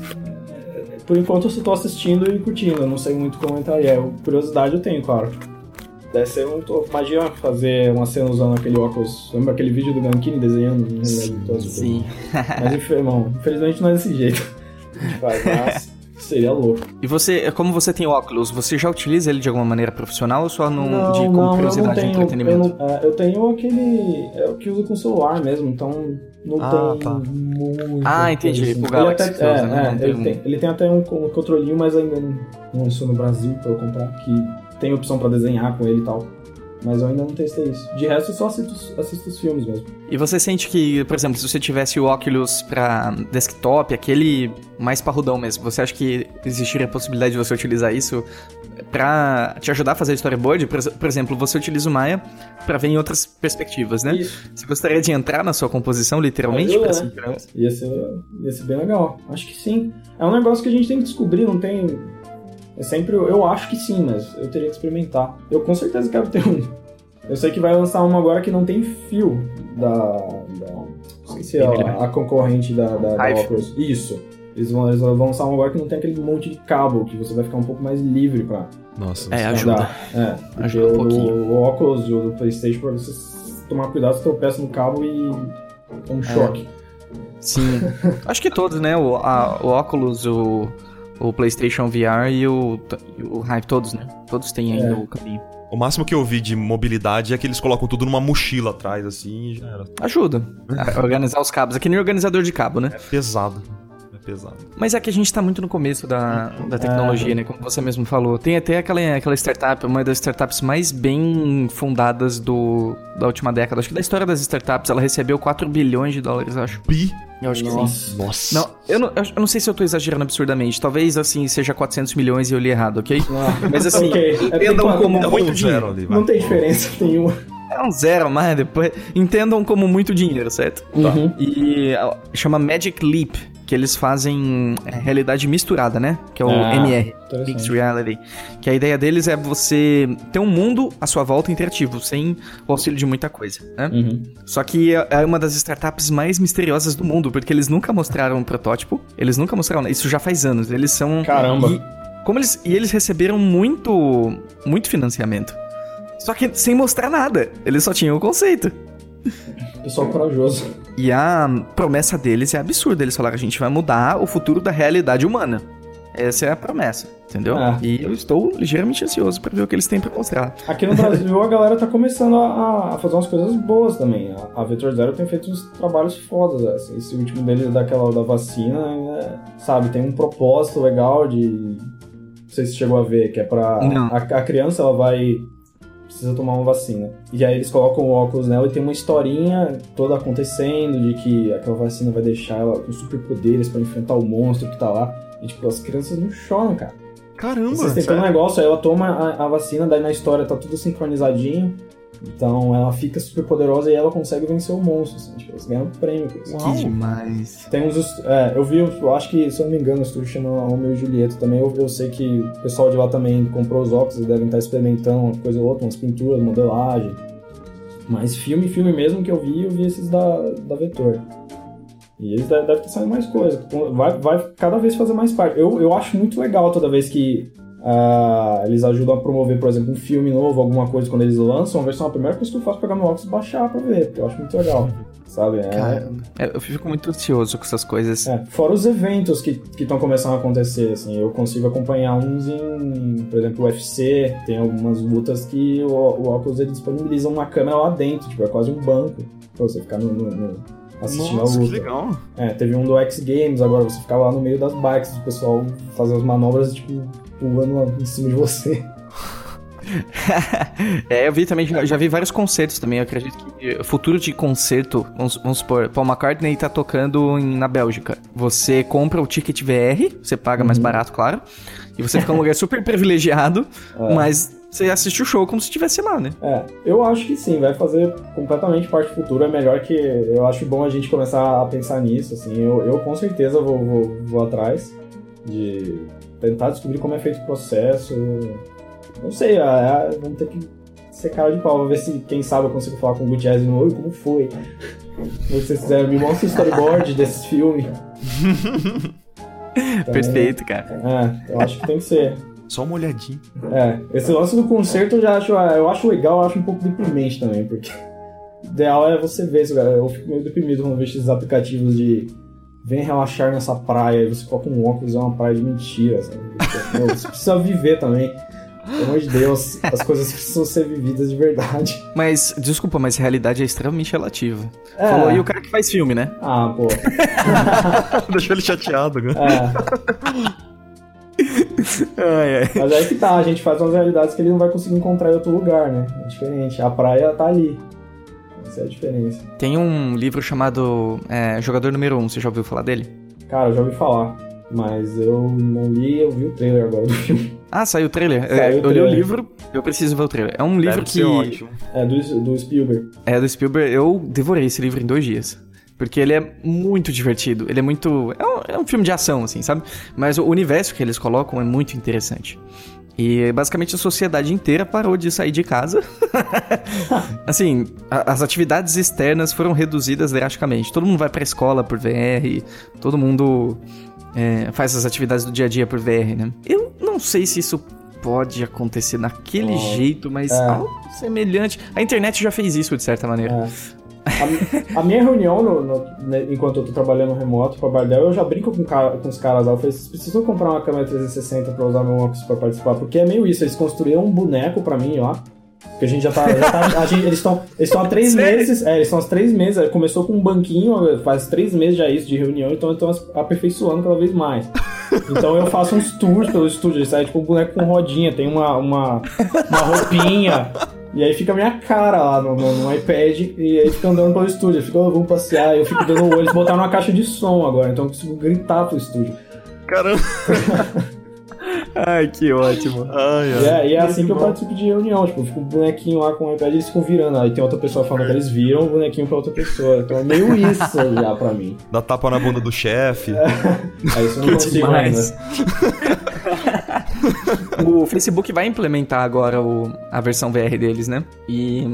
é, por enquanto eu só tô assistindo e curtindo, eu não sei muito como entraria. Eu- Curiosidade eu tenho, claro. Deve ser um. Imagina fazer uma cena usando aquele óculos. Lembra aquele vídeo do Gankini desenhando? realidade virtual? Sim. Mas, irmão, infelizmente não é desse jeito. A gente faz, mas seria louco. E você, como você tem óculos, você já utiliza ele de alguma maneira profissional ou só no, não, de como não, curiosidade de tenho. Eu, entretenimento? não- é, eu tenho aquele. É o que uso com celular mesmo, então não Ah, tem tá. muito. Ah, entendi, coisa pro Ele, Galaxy até, é, né? É, tem ele, tem, ele tem até um, um controlinho, mas ainda não, não lançou no Brasil pra eu comprar, que tem opção pra desenhar com ele e tal. Mas eu ainda não testei isso. De resto, eu só assisto, os- assisto os filmes mesmo. E você sente que, por exemplo, se você tivesse o Oculus pra desktop, aquele mais parrudão mesmo, você acha que existiria a possibilidade de você utilizar isso pra te ajudar a fazer storyboard? Por, por exemplo, você utiliza o Maya pra ver em outras perspectivas, né? Isso. Você gostaria de entrar na sua composição, literalmente? Ajuda, pra né? Ia ser, ia ser bem legal. Acho que sim. É um negócio que a gente tem que descobrir, não tem. É sempre. Eu acho que sim, mas eu teria que experimentar. Eu com certeza quero ter um. Eu sei que vai lançar uma agora que não tem fio da. da não sei se é a, a concorrente da, da, da. Oculus. Isso. Eles vão, eles vão lançar uma agora que não tem aquele monte de cabo, que você vai ficar um pouco mais livre pra. Nossa. É, ajuda. É, Ajuda um o, pouquinho. o Oculus e o do PlayStation, pra você tomar cuidado, você tropeça no cabo e. É um choque. Sim. Acho que todos, né? O, a- o Oculus, o, o PlayStation VR e o, e o Hive, todos, né? Todos têm ainda É. o caminho. O máximo que eu vi de mobilidade é que eles colocam tudo numa mochila atrás, assim, e já era. Ajuda a organizar os cabos. É que nem organizador de cabo, né? É pesado. É pesado. Mas é que a gente tá muito no começo da, da tecnologia, né? Como você mesmo falou. Tem até aquela, aquela startup, uma das startups mais bem fundadas do, da última década. Acho que da história das startups, ela recebeu 4 bilhões de dólares, acho. Pi. Eu acho que sim. Nossa. Nossa. Não, eu não, eu não sei se eu tô exagerando absurdamente. Talvez, assim, seja 400 milhões e eu li errado, ok? Ah, Mas assim, ok. É, entendam quatro- como muito dinheiro. ali. Não tem diferença nenhuma. É um zero, mas depois... Entendam como muito dinheiro, certo? Uhum. E chama Magic Leap, que eles fazem é, realidade misturada, né? Que é o Ah, MR. Mixed Reality. Que a ideia deles é você ter um mundo à sua volta interativo, sem o auxílio de muita coisa, né? Uhum. Só que é é uma das startups mais misteriosas do mundo, porque eles nunca mostraram um protótipo, eles nunca mostraram, isso já faz anos, eles são... Caramba. E, como eles, e eles receberam muito, muito financiamento. Só que sem mostrar nada, eles só tinham o conceito. Pessoal corajoso. E a promessa deles é absurda. Eles falaram: a gente vai mudar o futuro da realidade humana. Essa é a promessa, entendeu? Ah. E eu estou ligeiramente ansioso pra ver o que eles têm pra mostrar. Aqui no Brasil a galera tá começando a, a fazer umas coisas boas também. A, a Zero tem feito uns trabalhos fodas. né? Esse, último deles daquela da vacina, é, sabe, tem um propósito legal de. Não sei se chegou a ver, que é pra. A, a criança ela vai. Precisa tomar uma vacina. E aí eles colocam o óculos nela e tem uma historinha toda acontecendo de que aquela vacina vai deixar ela com superpoderes pra enfrentar o monstro que tá lá. E tipo, as crianças não choram, cara. Caramba. Vocês tentam um negócio, aí ela toma a, a vacina, daí na história tá tudo sincronizadinho. Então ela fica super poderosa e ela consegue vencer o monstro. Assim, tipo, eles ganham um prêmio com isso. Uau. Que demais. Tem uns. est- É, eu vi, eu acho que, se eu não me engano, o estúdio chama Romeo e Julieta também. Eu, eu sei que o pessoal de lá também comprou os óculos e devem estar experimentando uma coisa ou outra, umas pinturas, modelagem. Mas filme, filme mesmo que eu vi, eu vi esses da, da Vetor. E eles devem, devem estar saindo mais coisa. Vai, vai cada vez fazer mais parte. Eu, eu acho muito legal toda vez que ah, eles ajudam a promover, por exemplo, um filme novo, alguma coisa, quando eles lançam a versão, a primeira coisa que eu faço é pegar meu óculos e baixar pra ver, porque eu acho muito legal. Sabe? É, Caramba. É, eu fico muito ansioso com essas coisas. é, fora os eventos que estão começando a acontecer, assim, eu consigo acompanhar uns em, por exemplo, o UFC, tem algumas lutas que o, o óculos ele disponibiliza uma câmera lá dentro, tipo, é quase um banco pra você ficar no, no- no- assistindo Nossa, a que luta. legal. É, teve um do X Games agora, você ficava lá no meio das bikes, o pessoal fazer as manobras, tipo, pulando em cima de você. é, eu vi também, já, já vi vários concertos também. Eu acredito que o futuro de concerto, vamos, vamos supor, Paul McCartney tá tocando em- na Bélgica. Você compra o ticket VR, você paga mais barato, claro. E você fica num lugar super privilegiado, mas você assiste o show como se estivesse lá, né? É, eu acho que sim, vai fazer completamente parte do futuro. É melhor que. Eu acho bom a gente começar a pensar nisso, assim. Eu, eu com certeza vou, vou, vou atrás de tentar descobrir como é feito o processo. Não sei, é, é, vamos ter que ser cara de pau. Vou ver se, quem sabe, eu consigo falar com o Gutierrez no Oi, como foi? Vocês fizeram, me mostra o storyboard desse filme. Então, Perfeito, cara. É, eu acho que tem que ser. Só uma olhadinha. É, esse lance do concerto eu já acho, eu acho legal, eu acho um pouco deprimente também, porque o ideal é você ver isso, cara. Eu fico meio deprimido quando vejo esses aplicativos de vem relaxar nessa praia, e você coloca um óculos, é uma praia de mentira, sabe? Meu, você precisa viver também. Pelo amor de Deus, as coisas precisam ser vividas de verdade. Mas, desculpa, mas realidade é extremamente relativa. É. Falou aí o cara que faz filme, né? Ah, pô. Deixou ele chateado, né? É. Ai, ai. Mas aí que tá, a gente faz umas realidades que ele não vai conseguir encontrar em outro lugar, né? É diferente. A praia tá ali. Essa é a diferença. Tem um livro chamado é, Jogador Número 1, você já ouviu falar dele? Cara, eu já ouvi falar. Mas eu não li, eu vi o trailer agora do filme. Ah, saiu o trailer? Saiu É, o eu li o trailer. livro, eu preciso ver o trailer. É um livro Deve que. ser ótimo. É, do, do Spielberg. É do Spielberg, eu devorei esse livro em dois dias. Porque ele é muito divertido, ele é muito. É um, é um filme de ação, assim, sabe? Mas o universo que eles colocam é muito interessante. E basicamente a sociedade inteira parou de sair de casa. assim, a- as atividades externas foram reduzidas drasticamente. Todo mundo vai pra escola por VR, todo mundo é, faz as atividades do dia a dia por VR, né? Eu não sei se isso pode acontecer daquele Oh, jeito, mas é. algo semelhante. A internet já fez isso de certa maneira. A, a minha reunião, no- no- né, enquanto eu tô trabalhando remoto com a Bardel, eu já brinco com, cara- com os caras lá. Eu falei, vocês precisam comprar uma câmera 360 pra usar meu óculos pra participar. Porque é meio isso, eles construíram um boneco pra mim lá. Que a gente já tá. já tá- gente- eles estão eles estão há três Sério? meses. É, eles estão há três meses. é, Começou com um banquinho, faz três meses já isso de reunião, então estão aperfeiçoando cada vez mais. Então eu faço uns tours pelo estúdio, ele sai tipo um boneco com rodinha, tem uma, uma, uma roupinha. E aí fica a minha cara lá no, no- no iPad e aí fica andando pelo estúdio. Fica, "Oh, vamos passear, eu fico dando o olho. Eles botaram uma caixa de som agora, então eu consigo gritar pro estúdio. Caramba. Ai, que ótimo. Ai, E ai. é, e é assim que eu participo de reunião. Tipo, eu fico um bonequinho lá com o iPad e eles ficam virando. Aí tem outra pessoa falando que eles viram o bonequinho pra outra pessoa. Então é meio isso já pra mim. Dá tapa na bunda do chefe. Aí isso eu não Que consigo demais. ainda. o Facebook vai implementar agora o- a versão VR deles, né? E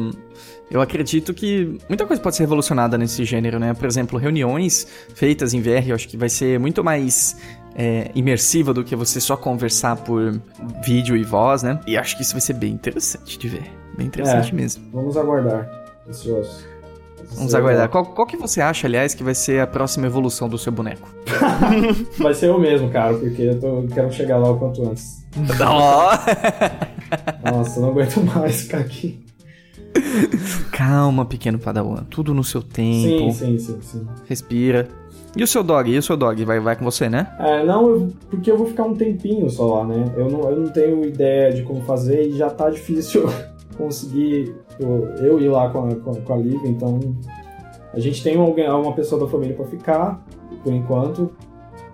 eu acredito que muita coisa pode ser revolucionada nesse gênero, né? Por exemplo, reuniões feitas em VR, eu acho que vai ser muito mais é, imersiva do que você só conversar por vídeo e voz, né? E acho que isso vai ser bem interessante de ver. Bem interessante É. mesmo. Vamos aguardar. Ansiosos. Vamos aguardar. Qual, qual que você acha, aliás, que vai ser a próxima evolução do seu boneco? Vai ser eu mesmo, cara, porque eu tô, quero chegar lá o quanto antes. Nossa, eu não aguento mais ficar aqui. Calma, pequeno padawan. Tudo no seu tempo. Sim, sim, sim, sim. Respira. E o seu dog? E o seu dog? Vai, vai com você, né? É, não, eu- porque eu vou ficar um tempinho só lá, né? Eu não, eu não tenho ideia de como fazer e já tá difícil conseguir eu, eu ir lá com a, com, com a Liv, então a gente tem alguém, uma pessoa da família pra ficar, por enquanto.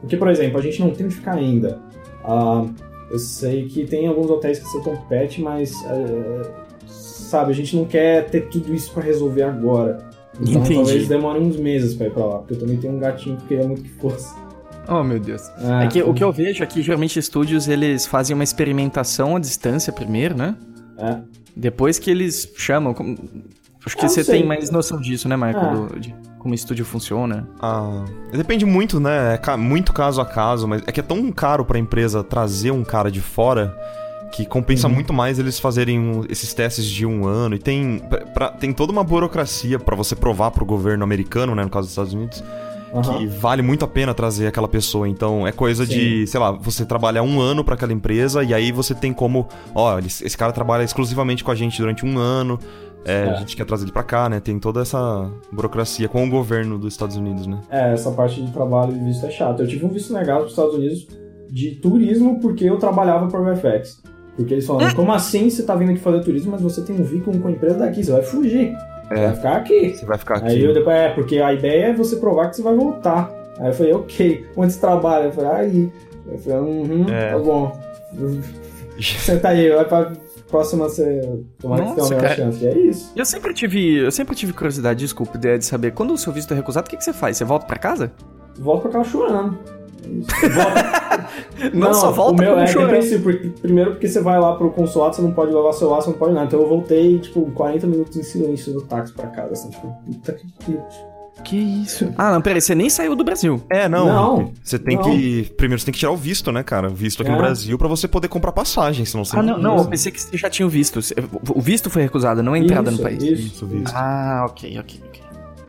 Porque, por exemplo, a gente não tem onde ficar ainda. Ah, eu sei que tem alguns hotéis que aceitam pet, mas é, sabe, a gente não quer ter tudo isso pra resolver agora. Então Entendi. talvez demore uns meses pra ir pra lá, porque eu também tenho um gatinho que queria muito que fosse. Oh, meu Deus. Ah, É que o que eu vejo aqui, geralmente, estúdios, eles fazem uma experimentação à distância primeiro, né? É. Depois que eles chamam. como- Acho que Eu você sei. tem mais noção disso, né? Ah. Do- de como o estúdio funciona. Ah, depende muito, né? É ca- muito caso a caso, mas é que é tão caro pra empresa trazer um cara de fora que compensa Uhum. muito mais eles fazerem um- esses testes de um ano. E tem, pra- tem toda uma burocracia pra você provar pro governo americano, né? No caso dos Estados Unidos, aham. que vale muito a pena trazer aquela pessoa. Então é coisa de, sei lá, você trabalhar um ano pra aquela empresa e aí você tem como, ó, esse cara trabalha exclusivamente com a gente durante um ano. é, É. A gente quer trazer ele pra cá, né? Tem toda essa burocracia com o governo dos Estados Unidos, né? É, essa parte de trabalho e visto é chato. Eu tive um visto negado para os Estados Unidos de turismo porque eu trabalhava para o VFX. Porque eles falaram, como assim você tá vindo aqui fazer turismo, mas você tem um vínculo com a empresa daqui, você vai fugir. Você É. vai ficar aqui. Você vai ficar aqui. Aí eu depois, é, porque a ideia é você provar que você vai voltar. Aí eu falei, ok, onde você trabalha? Eu falei, aí. Eu falei, uhum, É. tá bom. Senta aí, vai pra próxima você. Tomara que você tenha Nossa, uma chance. E é isso. Eu sempre tive. Eu sempre tive curiosidade, desculpa, de, de saber. Quando o seu visto é recusado, o que, que você faz? Você volta pra casa? Volta pra cá chorando. Volta, Não, só volta o meu é depressivo, porque, primeiro porque você vai lá pro consulado, você não pode levar celular, você não pode nada. Então eu voltei, tipo, 40 minutos em silêncio no táxi pra casa, assim, tipo, puta que. Que isso? Ah, não, peraí, você nem saiu do Brasil. É, não. Não, Você tem não. que. Primeiro você tem que tirar o visto, né, cara? O visto aqui É. no Brasil pra você poder comprar passagem, senão você Ah, não, não, eu Isso. pensei que você já tinha o visto. O visto foi recusado, não a entrada Isso, no país. Isso, Isso, visto. Ah, ok, ok, ok.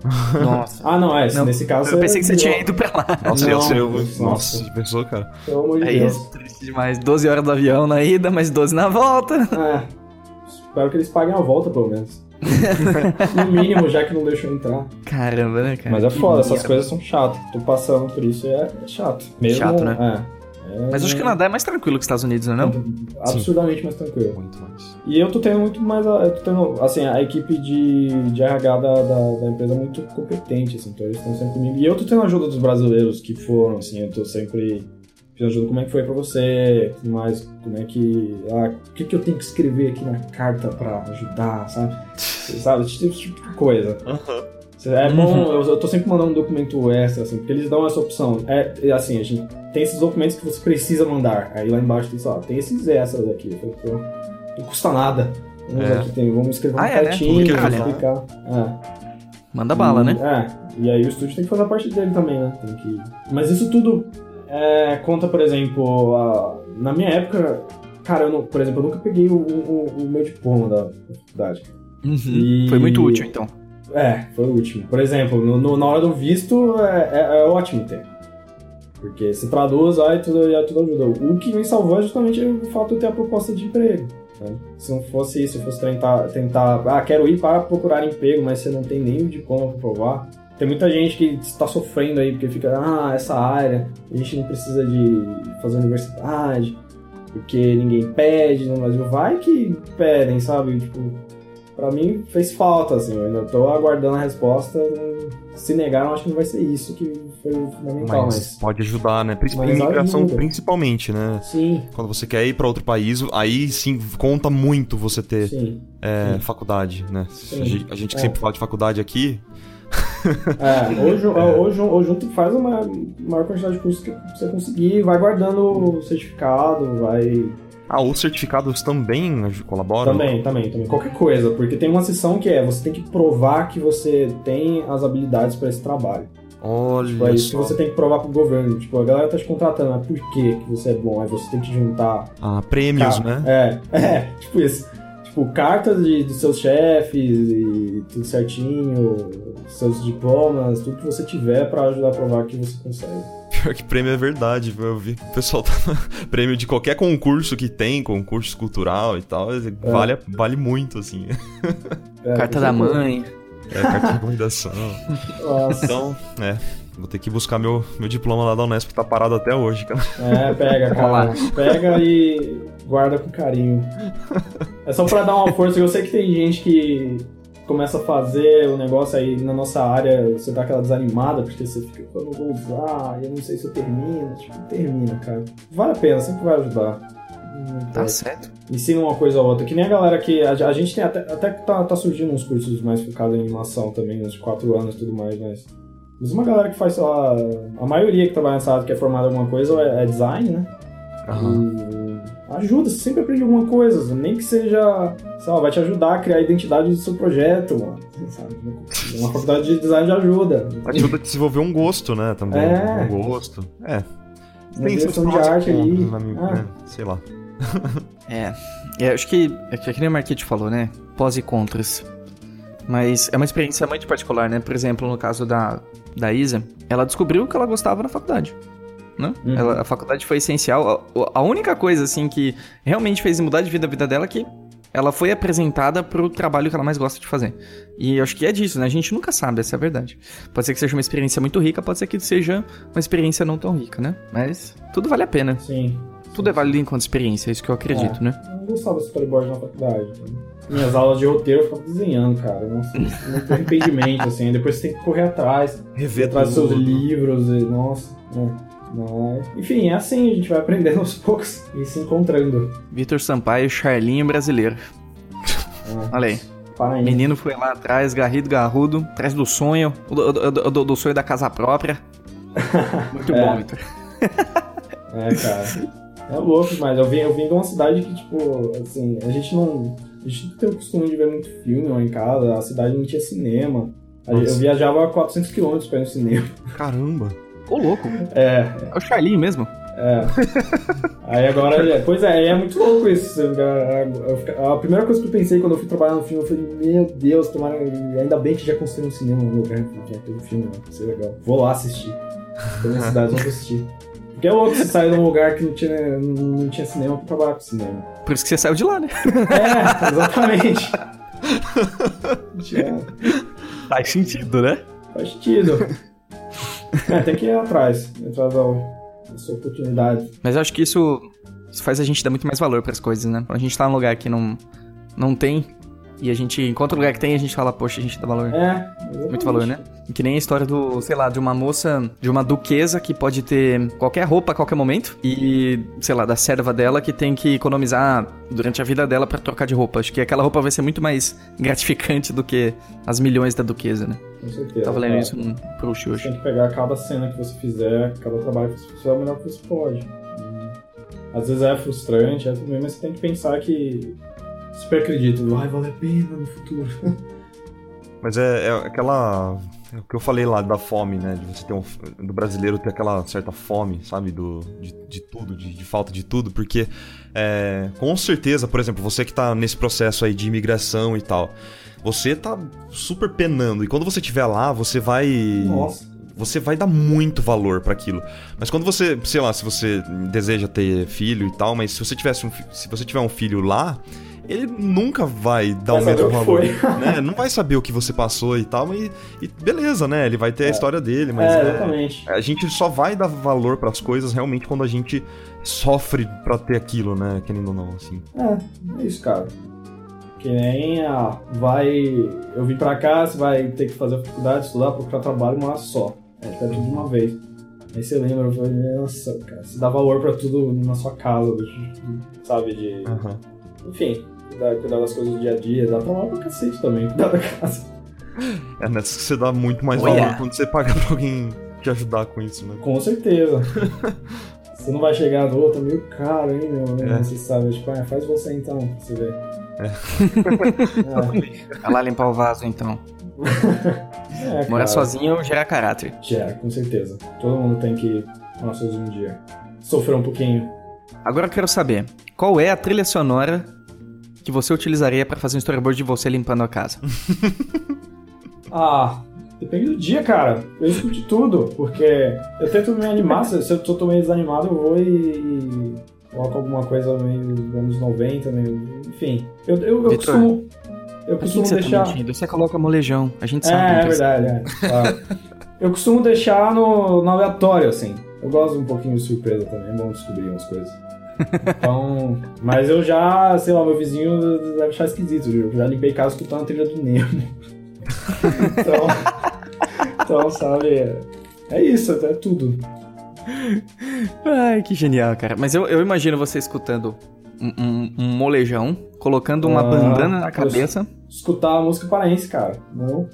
Nossa. Ah, não, é. Não, nesse caso. Eu pensei que você é- tinha ido pra lá. Nossa, Não, eu sei, eu- nossa. nossa, pensou, cara? Pelo amor de É Deus. isso, triste demais. 12 horas do avião na ida, mais 12 na volta. É. Espero que eles paguem a volta, pelo menos. no mínimo, já que não deixou entrar. Caramba, né, cara? Mas é Que foda, essas merda. coisas são chatas. Tô passando por isso e é, é chato. Mesmo, Chato, né? É. É, Mas acho que o Canadá é mais tranquilo que os Estados Unidos, não é não? Absurdamente mais tranquilo. Muito mais. E eu tô tendo muito mais. Eu tô tendo, assim, a equipe de, de RH da, da, da empresa é muito competente, assim, então eles estão sempre comigo. E eu tô tendo a ajuda dos brasileiros que foram, assim, eu tô sempre pedindo ajuda. Como é que foi pra você? Mais, como é que. Ah, o que, que eu tenho que escrever aqui na carta pra ajudar, sabe? sabe? Esse tipo, esse tipo de coisa. É bom, Uhum. eu, eu tô sempre mandando um documento extra, assim, porque eles dão essa opção. É, é assim, a gente tem esses documentos que você precisa mandar. Aí lá embaixo tem, só, tem esses extras aqui. Pô, não custa nada. Vamos É. aqui, tem, vamos escrever Ah, um é, né? cartinho, ajudar. explicar. É. Manda bala, E- né? É, e aí o estúdio tem que fazer a parte dele também, né? Tem que... Mas isso tudo é, conta, por exemplo, a- na minha época, cara, eu não, por exemplo, eu nunca peguei o, o- o meu diploma da faculdade. Uhum. E- Foi muito útil, então. É, foi o último. Por exemplo, no- no- na hora do visto é, é- é ótimo ter. Porque se traduz, aí tudo, aí tudo ajuda. O que me salvou é justamente o fato de ter a proposta de emprego. né? Se não fosse isso, se eu fosse tentar, tentar. Ah, quero ir para procurar emprego, mas você não tem nem o diploma para provar. Tem muita gente que está sofrendo aí, porque fica, ah, essa área, a gente não precisa de fazer universidade, porque ninguém pede no Brasil. Vai que pedem, sabe? Tipo, Pra mim fez falta, assim, eu ainda tô aguardando a resposta. Se negaram, acho que não vai ser isso que foi fundamental, Mas mas. pode ajudar, né? Princip- Mas Imigração, ajuda. principalmente, né? Sim, Quando você quer ir pra outro país, aí sim conta muito você ter sim. é, sim. faculdade, né? Sim. A gente, que É. sempre fala de faculdade aqui, É, ju- ou, ju- ou junto faz uma maior quantidade de cursos que você conseguir, vai guardando o certificado, vai. Ah, os certificados também colaboram? Também, também, também. Qualquer coisa, porque tem uma seção que é você tem que provar que você tem as habilidades para esse trabalho. Olha Tipo, é isso que só. você tem que provar pro governo. Tipo, a galera tá te contratando, mas por que que você é bom? Aí você tem que juntar Ah, prêmios, Ca- né? É, é, tipo isso. Tipo, cartas de, dos seus chefes e tudo certinho, seus diplomas, tudo que você tiver pra ajudar a provar que você consegue. Pior que prêmio é verdade, viu? eu vi que o pessoal tá prêmio de qualquer concurso que tem, concurso cultural e tal, vale, vale muito, assim. É, Carta da mãe. É, carta de recomendação. Nossa. Então, é, vou ter que buscar meu, meu diploma lá da Unesp, que tá parado até hoje, cara. É, pega, cara. Pega e guarda com carinho. É só pra dar uma força, eu sei que tem gente que começa a fazer o negócio aí na nossa área, você dá aquela desanimada, porque você fica, eu não vou usar, eu não sei se eu termino. Tipo, termina, cara. Vale a pena, sempre vai ajudar. Tá certo. ensina uma coisa ou outra. Que nem a galera que. A, a gente tem até, até que tá, tá surgindo uns cursos mais focados em animação também, uns 4 anos e tudo mais, mas. Mas uma galera que faz, sei lá. A maioria que trabalha nessa área que é formada em alguma coisa é, é design, né? E ajuda, você sempre aprende alguma coisa, nem que seja. Sei lá, vai te ajudar a criar a identidade do seu projeto, mano. Sabe? Uma faculdade de design ajuda. Ajuda a desenvolver um gosto, né? Também. É. Um gosto. É. Uma seus direção de arte ali. Ah. né? Sei lá. É. é acho que é que nem o Marquete falou, né? Pós e contras. Mas é uma experiência muito particular, né? Por exemplo, no caso da, da Isa, ela descobriu o que ela gostava na faculdade. Né? Uhum. Ela- a faculdade foi essencial. A, a única coisa, assim, que realmente fez mudar de vida a vida dela é que ela foi apresentada pro trabalho que ela mais gosta de fazer. E eu acho que é disso, né? A gente nunca sabe, essa é a verdade. Pode ser que seja uma experiência muito rica, pode ser que seja uma experiência não tão rica, né? Mas tudo vale a pena. Sim. Tudo é válido enquanto experiência, é isso que eu acredito, É. né? Eu não gostava de storyboard na faculdade. Minhas aulas de roteiro eu ficava desenhando, cara. Nossa, muito arrependimento, assim. Depois você tem que correr atrás, Rever atrás dos seus livros e. Nossa, né? Mas, enfim, é assim, a gente vai aprendendo aos poucos e se encontrando. Vitor Sampaio, Charlinho brasileiro. É, Olha aí. para aí. Menino foi lá atrás, garrido, garrudo, atrás do sonho, do, do- do- do sonho da casa própria. Muito É. bom, Vitor. É, cara. É louco, mas eu vim, eu vim de uma cidade que, tipo, assim, a gente não. A gente não tem o costume de ver muito filme lá em casa, a cidade não tinha cinema. A gente- Eu Nossa. viajava 400 km pra ir no cinema. Caramba. Ô, louco. É, É o Charlinho mesmo. É. Aí agora, é, pois é, é muito louco isso. A, a primeira coisa que eu pensei quando eu fui trabalhar no filme, eu falei, meu Deus, tomara, ainda bem que já construiu um cinema no lugar que tem um filme, vai ser legal. Vou lá assistir. Tô na cidade, vou assistir. Porque é louco você sair de um lugar que não tinha, não tinha cinema pra trabalhar com cinema. Por isso que você saiu de lá, né? É, exatamente. Faz sentido, né? Faz sentido. É, tem que ir atrás, atrás da, dessa oportunidade. Mas eu acho que isso, isso faz a gente dar muito mais valor para as coisas, né? Quando a gente tá num lugar que não, não tem, e a gente encontra um lugar que tem a gente fala, poxa, a gente dá valor. É. Exatamente. Muito valor, né? Que nem a história do, sei lá, de uma moça, de uma duquesa que pode ter qualquer roupa a qualquer momento e, sei lá, da serva dela que tem que economizar durante a vida dela para trocar de roupa. Acho que aquela roupa vai ser muito mais gratificante do que as milhões da duquesa, né? Com certeza. Tava lendo isso num post hoje. Tem que pegar cada cena que você fizer, cada trabalho que você fizer, o melhor que você pode. Às vezes é frustrante, é tudo mas você tem que pensar que super acredito, vai valer a pena no futuro. Mas é, é, aquela. É o que eu falei lá da fome, né? De você ter um. Do brasileiro ter aquela certa fome, sabe? Do, de, de tudo, de, de, falta de tudo. Porque, é, com certeza, por exemplo, você que tá nesse processo aí de imigração e tal, você tá super penando. E quando você estiver lá, você vai. Nossa você vai dar muito valor para aquilo. Mas quando você, sei lá, se você deseja ter filho e tal, mas se você tivesse um, se você tiver um filho lá, ele nunca vai dar o mesmo valor. Né? Não vai saber o que você passou e tal, e, e beleza, né? Ele vai ter é. a história dele, mas. É, exatamente. É, a gente só vai dar valor para as coisas realmente quando a gente sofre para ter aquilo, né? Querendo ou não, assim. É, é isso, cara. Que nem a. Vai. Eu vim pra cá, você vai ter que fazer a faculdade, estudar, procurar trabalho uma só. É, tá tudo de uma vez. Aí você lembra, eu falei, nossa, cara, você dá valor pra tudo na sua casa, sabe? De. Uhum. Enfim, cuidar, cuidar das coisas do dia a dia, dá trabalho pra cacete também, cuidar da casa. É nessa que você dá muito mais oh, valor yeah. quando você paga pra alguém te ajudar com isso, né? Com certeza. você não vai chegar no outro, meio caro, hein, meu? Né? É. Você sabe, tipo, ah, faz você então, pra você ver. É. é. Vai lá limpar o vaso então. é, Morar sozinho gera caráter. Gera, com certeza. Todo mundo tem que morar sozinho um dia. Sofrer um pouquinho. Agora eu quero saber, qual é a trilha sonora que você utilizaria para fazer um storyboard de você limpando a casa? ah, depende do dia, cara. Eu escuto tudo, porque eu tento me animar. se eu tô meio desanimado, eu vou e coloco alguma coisa meio anos 90, meio. Enfim. Eu, eu, eu costumo. Eu costumo que você tá deixar. Tá você coloca molejão, a gente sabe. É, é verdade, é. Claro. eu costumo deixar no, no aleatório, assim. Eu gosto um pouquinho de surpresa também, é bom descobrir umas coisas. Então, mas eu já, sei lá, meu vizinho deve achar esquisito, viu? Eu já limpei casa escutando a trilha do Nemo. então, então, sabe, é, é isso, é tudo. Ai, que genial, cara. Mas eu, eu imagino você escutando um, um, um molejão, colocando uma ah, bandana na cabeça. Escutar a música paraense, cara. Não.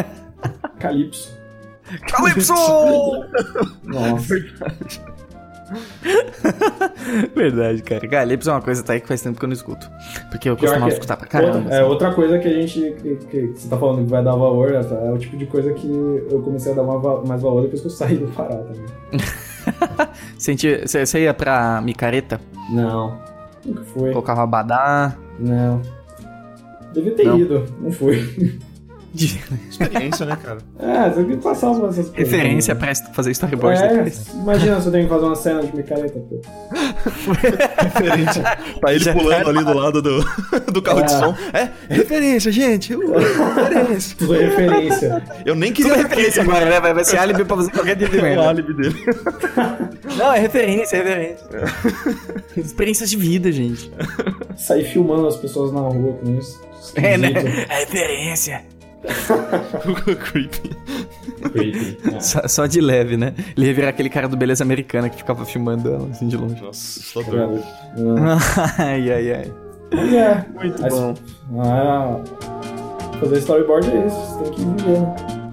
Calypso. Calypso! Nossa. Verdade, cara. Calypso é uma coisa até que faz tempo que eu não escuto. Porque eu costumava que, escutar pra caramba. Outra, assim. É, outra coisa que a gente. Que, que, você tá falando que vai dar valor, né, tá? é o tipo de coisa que eu comecei a dar mais valor depois que eu saí do Pará também. você ia pra micareta? Não. Nunca fui. Colocava abadá? Não. Devia ter não. ido, não fui. Experiência, né, cara? É, você tem que passar por essas coisas. Referência pra fazer storyboard é, depois. Imagina se eu tenho que fazer uma cena de micareta, pô. referência. Tá ele Já pulando ali do lado do, do carro é. de som. É, é referência, gente. referência. Tudo é referência. Eu nem queria Tudo é referência agora, né? Vai ser álibi pra fazer qualquer tipo de merda. É o álibi dele. Não, é referência, é referência. É. Experiências de vida, gente. Sair filmando as pessoas na rua com isso. É, né? É referência. Creepy. Creepy. É. Só, só, de leve, né? Ele ia virar aquele cara do Beleza Americana que ficava filmando ela assim de longe. Nossa, assustador. ai, ai, ai. É, muito bom. Ah, fazer storyboard é isso, você tem que viver, né?